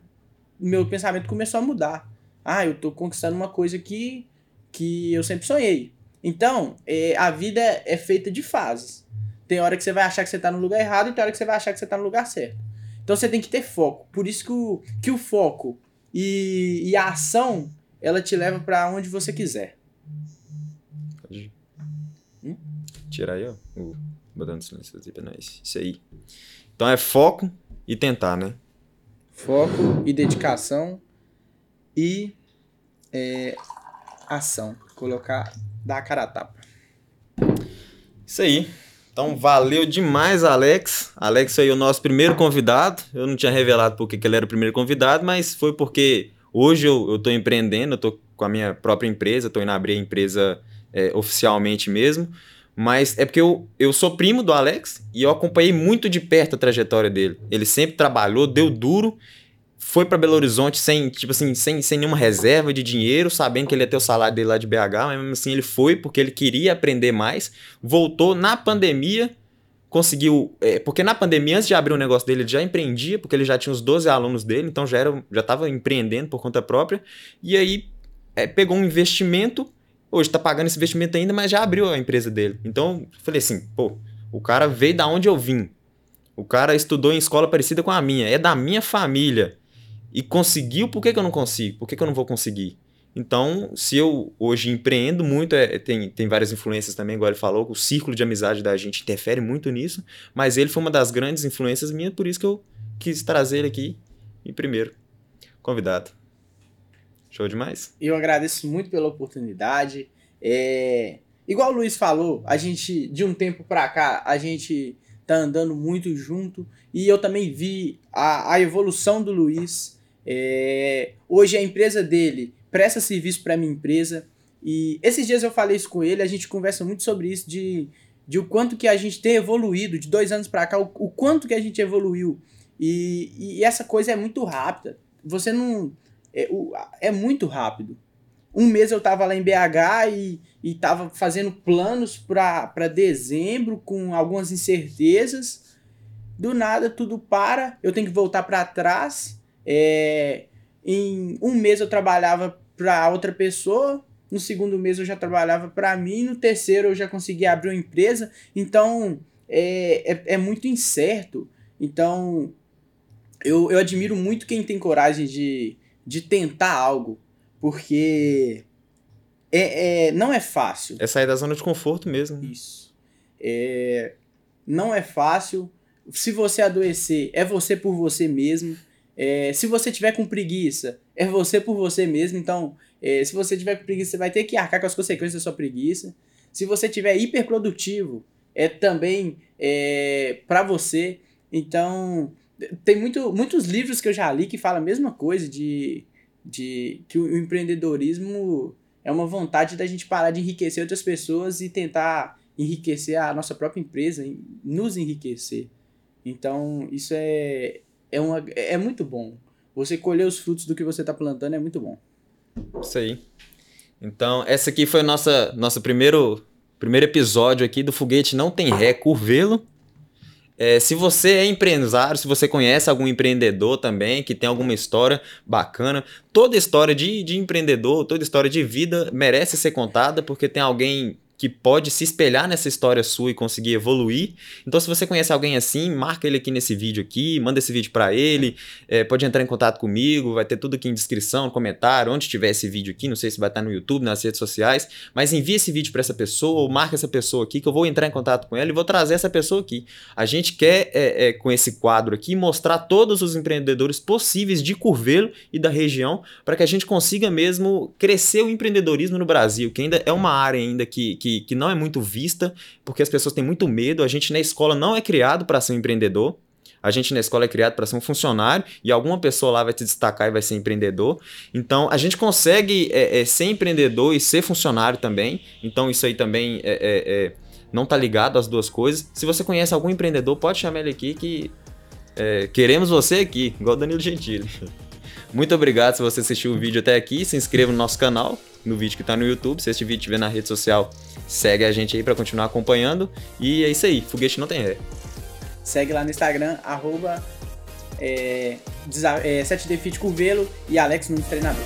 meu pensamento começou a mudar. Ah, eu tô conquistando uma coisa que que eu sempre sonhei. Então, é, a vida é feita de fases. Tem hora que você vai achar que você tá no lugar errado e tem hora que você vai achar que você tá no lugar certo. Então você tem que ter foco. Por isso que o, que o foco e, e a ação, ela te leva para onde você quiser. tirar aí, ó. O botão de silêncio pra nós. Isso aí. Então é foco e tentar, né? Foco e dedicação e é, ação. Colocar, dar a cara a tapa. Isso aí. Então valeu demais, Alex. Alex foi o nosso primeiro convidado. Eu não tinha revelado porque que ele era o primeiro convidado, mas foi porque hoje eu, tô empreendendo, eu tô com a minha própria empresa, tô indo abrir a empresa é, oficialmente mesmo. Mas é porque eu, eu sou primo do Alex e eu acompanhei muito de perto a trajetória dele. Ele sempre trabalhou, deu duro, foi para Belo Horizonte sem, tipo assim, sem, sem nenhuma reserva de dinheiro, sabendo que ele ia ter o salário dele lá de BH, mas mesmo assim ele foi porque ele queria aprender mais. Voltou na pandemia, conseguiu. É, porque na pandemia, antes de abrir o negócio dele, ele já empreendia, porque ele já tinha uns 12 alunos dele, então já era, já estava empreendendo por conta própria. E aí é, pegou um investimento hoje está pagando esse investimento ainda, mas já abriu a empresa dele. Então, falei assim, pô, o cara veio da onde eu vim. O cara estudou em escola parecida com a minha, é da minha família. E conseguiu, por que, que eu não consigo? Por que, que eu não vou conseguir? Então, se eu hoje empreendo muito, é, tem, tem várias influências também, igual ele falou, o círculo de amizade da gente interfere muito nisso, mas ele foi uma das grandes influências minhas, por isso que eu, quis trazer ele aqui em primeiro convidado. Show demais. Eu agradeço muito pela oportunidade. É... Igual o Luiz falou, a gente, de um tempo pra cá, a gente tá andando muito junto. E eu também vi a, a evolução do Luiz. É... Hoje a empresa dele presta serviço para minha empresa. E esses dias eu falei isso com ele, a gente conversa muito sobre isso, de, de o quanto que a gente tem evoluído, de dois anos para cá, o, o, quanto que a gente evoluiu. E, e essa coisa é muito rápida. Você não. É, o, é muito rápido. Um mês eu tava lá em BH e, e tava fazendo planos para dezembro com algumas incertezas. Do nada tudo para, eu tenho que voltar para trás. É, em um mês eu trabalhava para outra pessoa, no segundo mês eu já trabalhava para mim, no terceiro eu já conseguia abrir uma empresa. Então é, é, é muito incerto. Então eu, eu admiro muito quem tem coragem de, de tentar algo, porque é, é, não é fácil. É sair da zona de conforto mesmo. Né? Isso. É, não é fácil. Se você adoecer, é você por você mesmo. É, se você tiver com preguiça, é você por você mesmo. Então, é, se você tiver com preguiça, você vai ter que arcar com as consequências da sua preguiça. Se você tiver hiperprodutivo, é também é, para você. Então, tem muito, muitos livros que eu já li que falam a mesma coisa, de, de que o empreendedorismo é uma vontade da gente parar de enriquecer outras pessoas e tentar enriquecer a nossa própria empresa, nos enriquecer. Então, isso é, é, uma, é muito bom. Você colher os frutos do que você está plantando é muito bom. Isso aí. Então, essa aqui foi o nosso primeiro, primeiro episódio aqui do Foguete Não Tem Ré Curvelo. É, se você é empresário, se você conhece algum empreendedor também que tem alguma história bacana, toda história de, de empreendedor, toda história de vida merece ser contada porque tem alguém que pode se espelhar nessa história sua e conseguir evoluir. Então, se você conhece alguém assim, marca ele aqui nesse vídeo aqui, manda esse vídeo para ele, é, pode entrar em contato comigo, vai ter tudo aqui em descrição, comentário, onde tiver esse vídeo aqui, não sei se vai estar no YouTube, nas redes sociais, mas envie esse vídeo para essa pessoa, ou marca essa pessoa aqui, que eu vou entrar em contato com ela e vou trazer essa pessoa aqui. A gente quer, é, é, com esse quadro aqui, mostrar todos os empreendedores possíveis de Curvelo e da região, para que a gente consiga mesmo crescer o empreendedorismo no Brasil, que ainda é uma área ainda que, que que, que não é muito vista, porque as pessoas têm muito medo. A gente na escola não é criado para ser um empreendedor. A gente na escola é criado para ser um funcionário e alguma pessoa lá vai te destacar e vai ser empreendedor. Então a gente consegue é, é, ser empreendedor e ser funcionário também. Então isso aí também é, é, é não tá ligado às duas coisas. Se você conhece algum empreendedor, pode chamar ele aqui que é, queremos você aqui, igual Danilo Gentili. *laughs* Muito obrigado se você assistiu o vídeo até aqui. Se inscreva no nosso canal, no vídeo que está no YouTube. Se este vídeo estiver na rede social, segue a gente aí para continuar acompanhando. E é isso aí, foguete não tem ré. Segue lá no Instagram, arroba é, é, 7 Curvelo e Alex no treinador.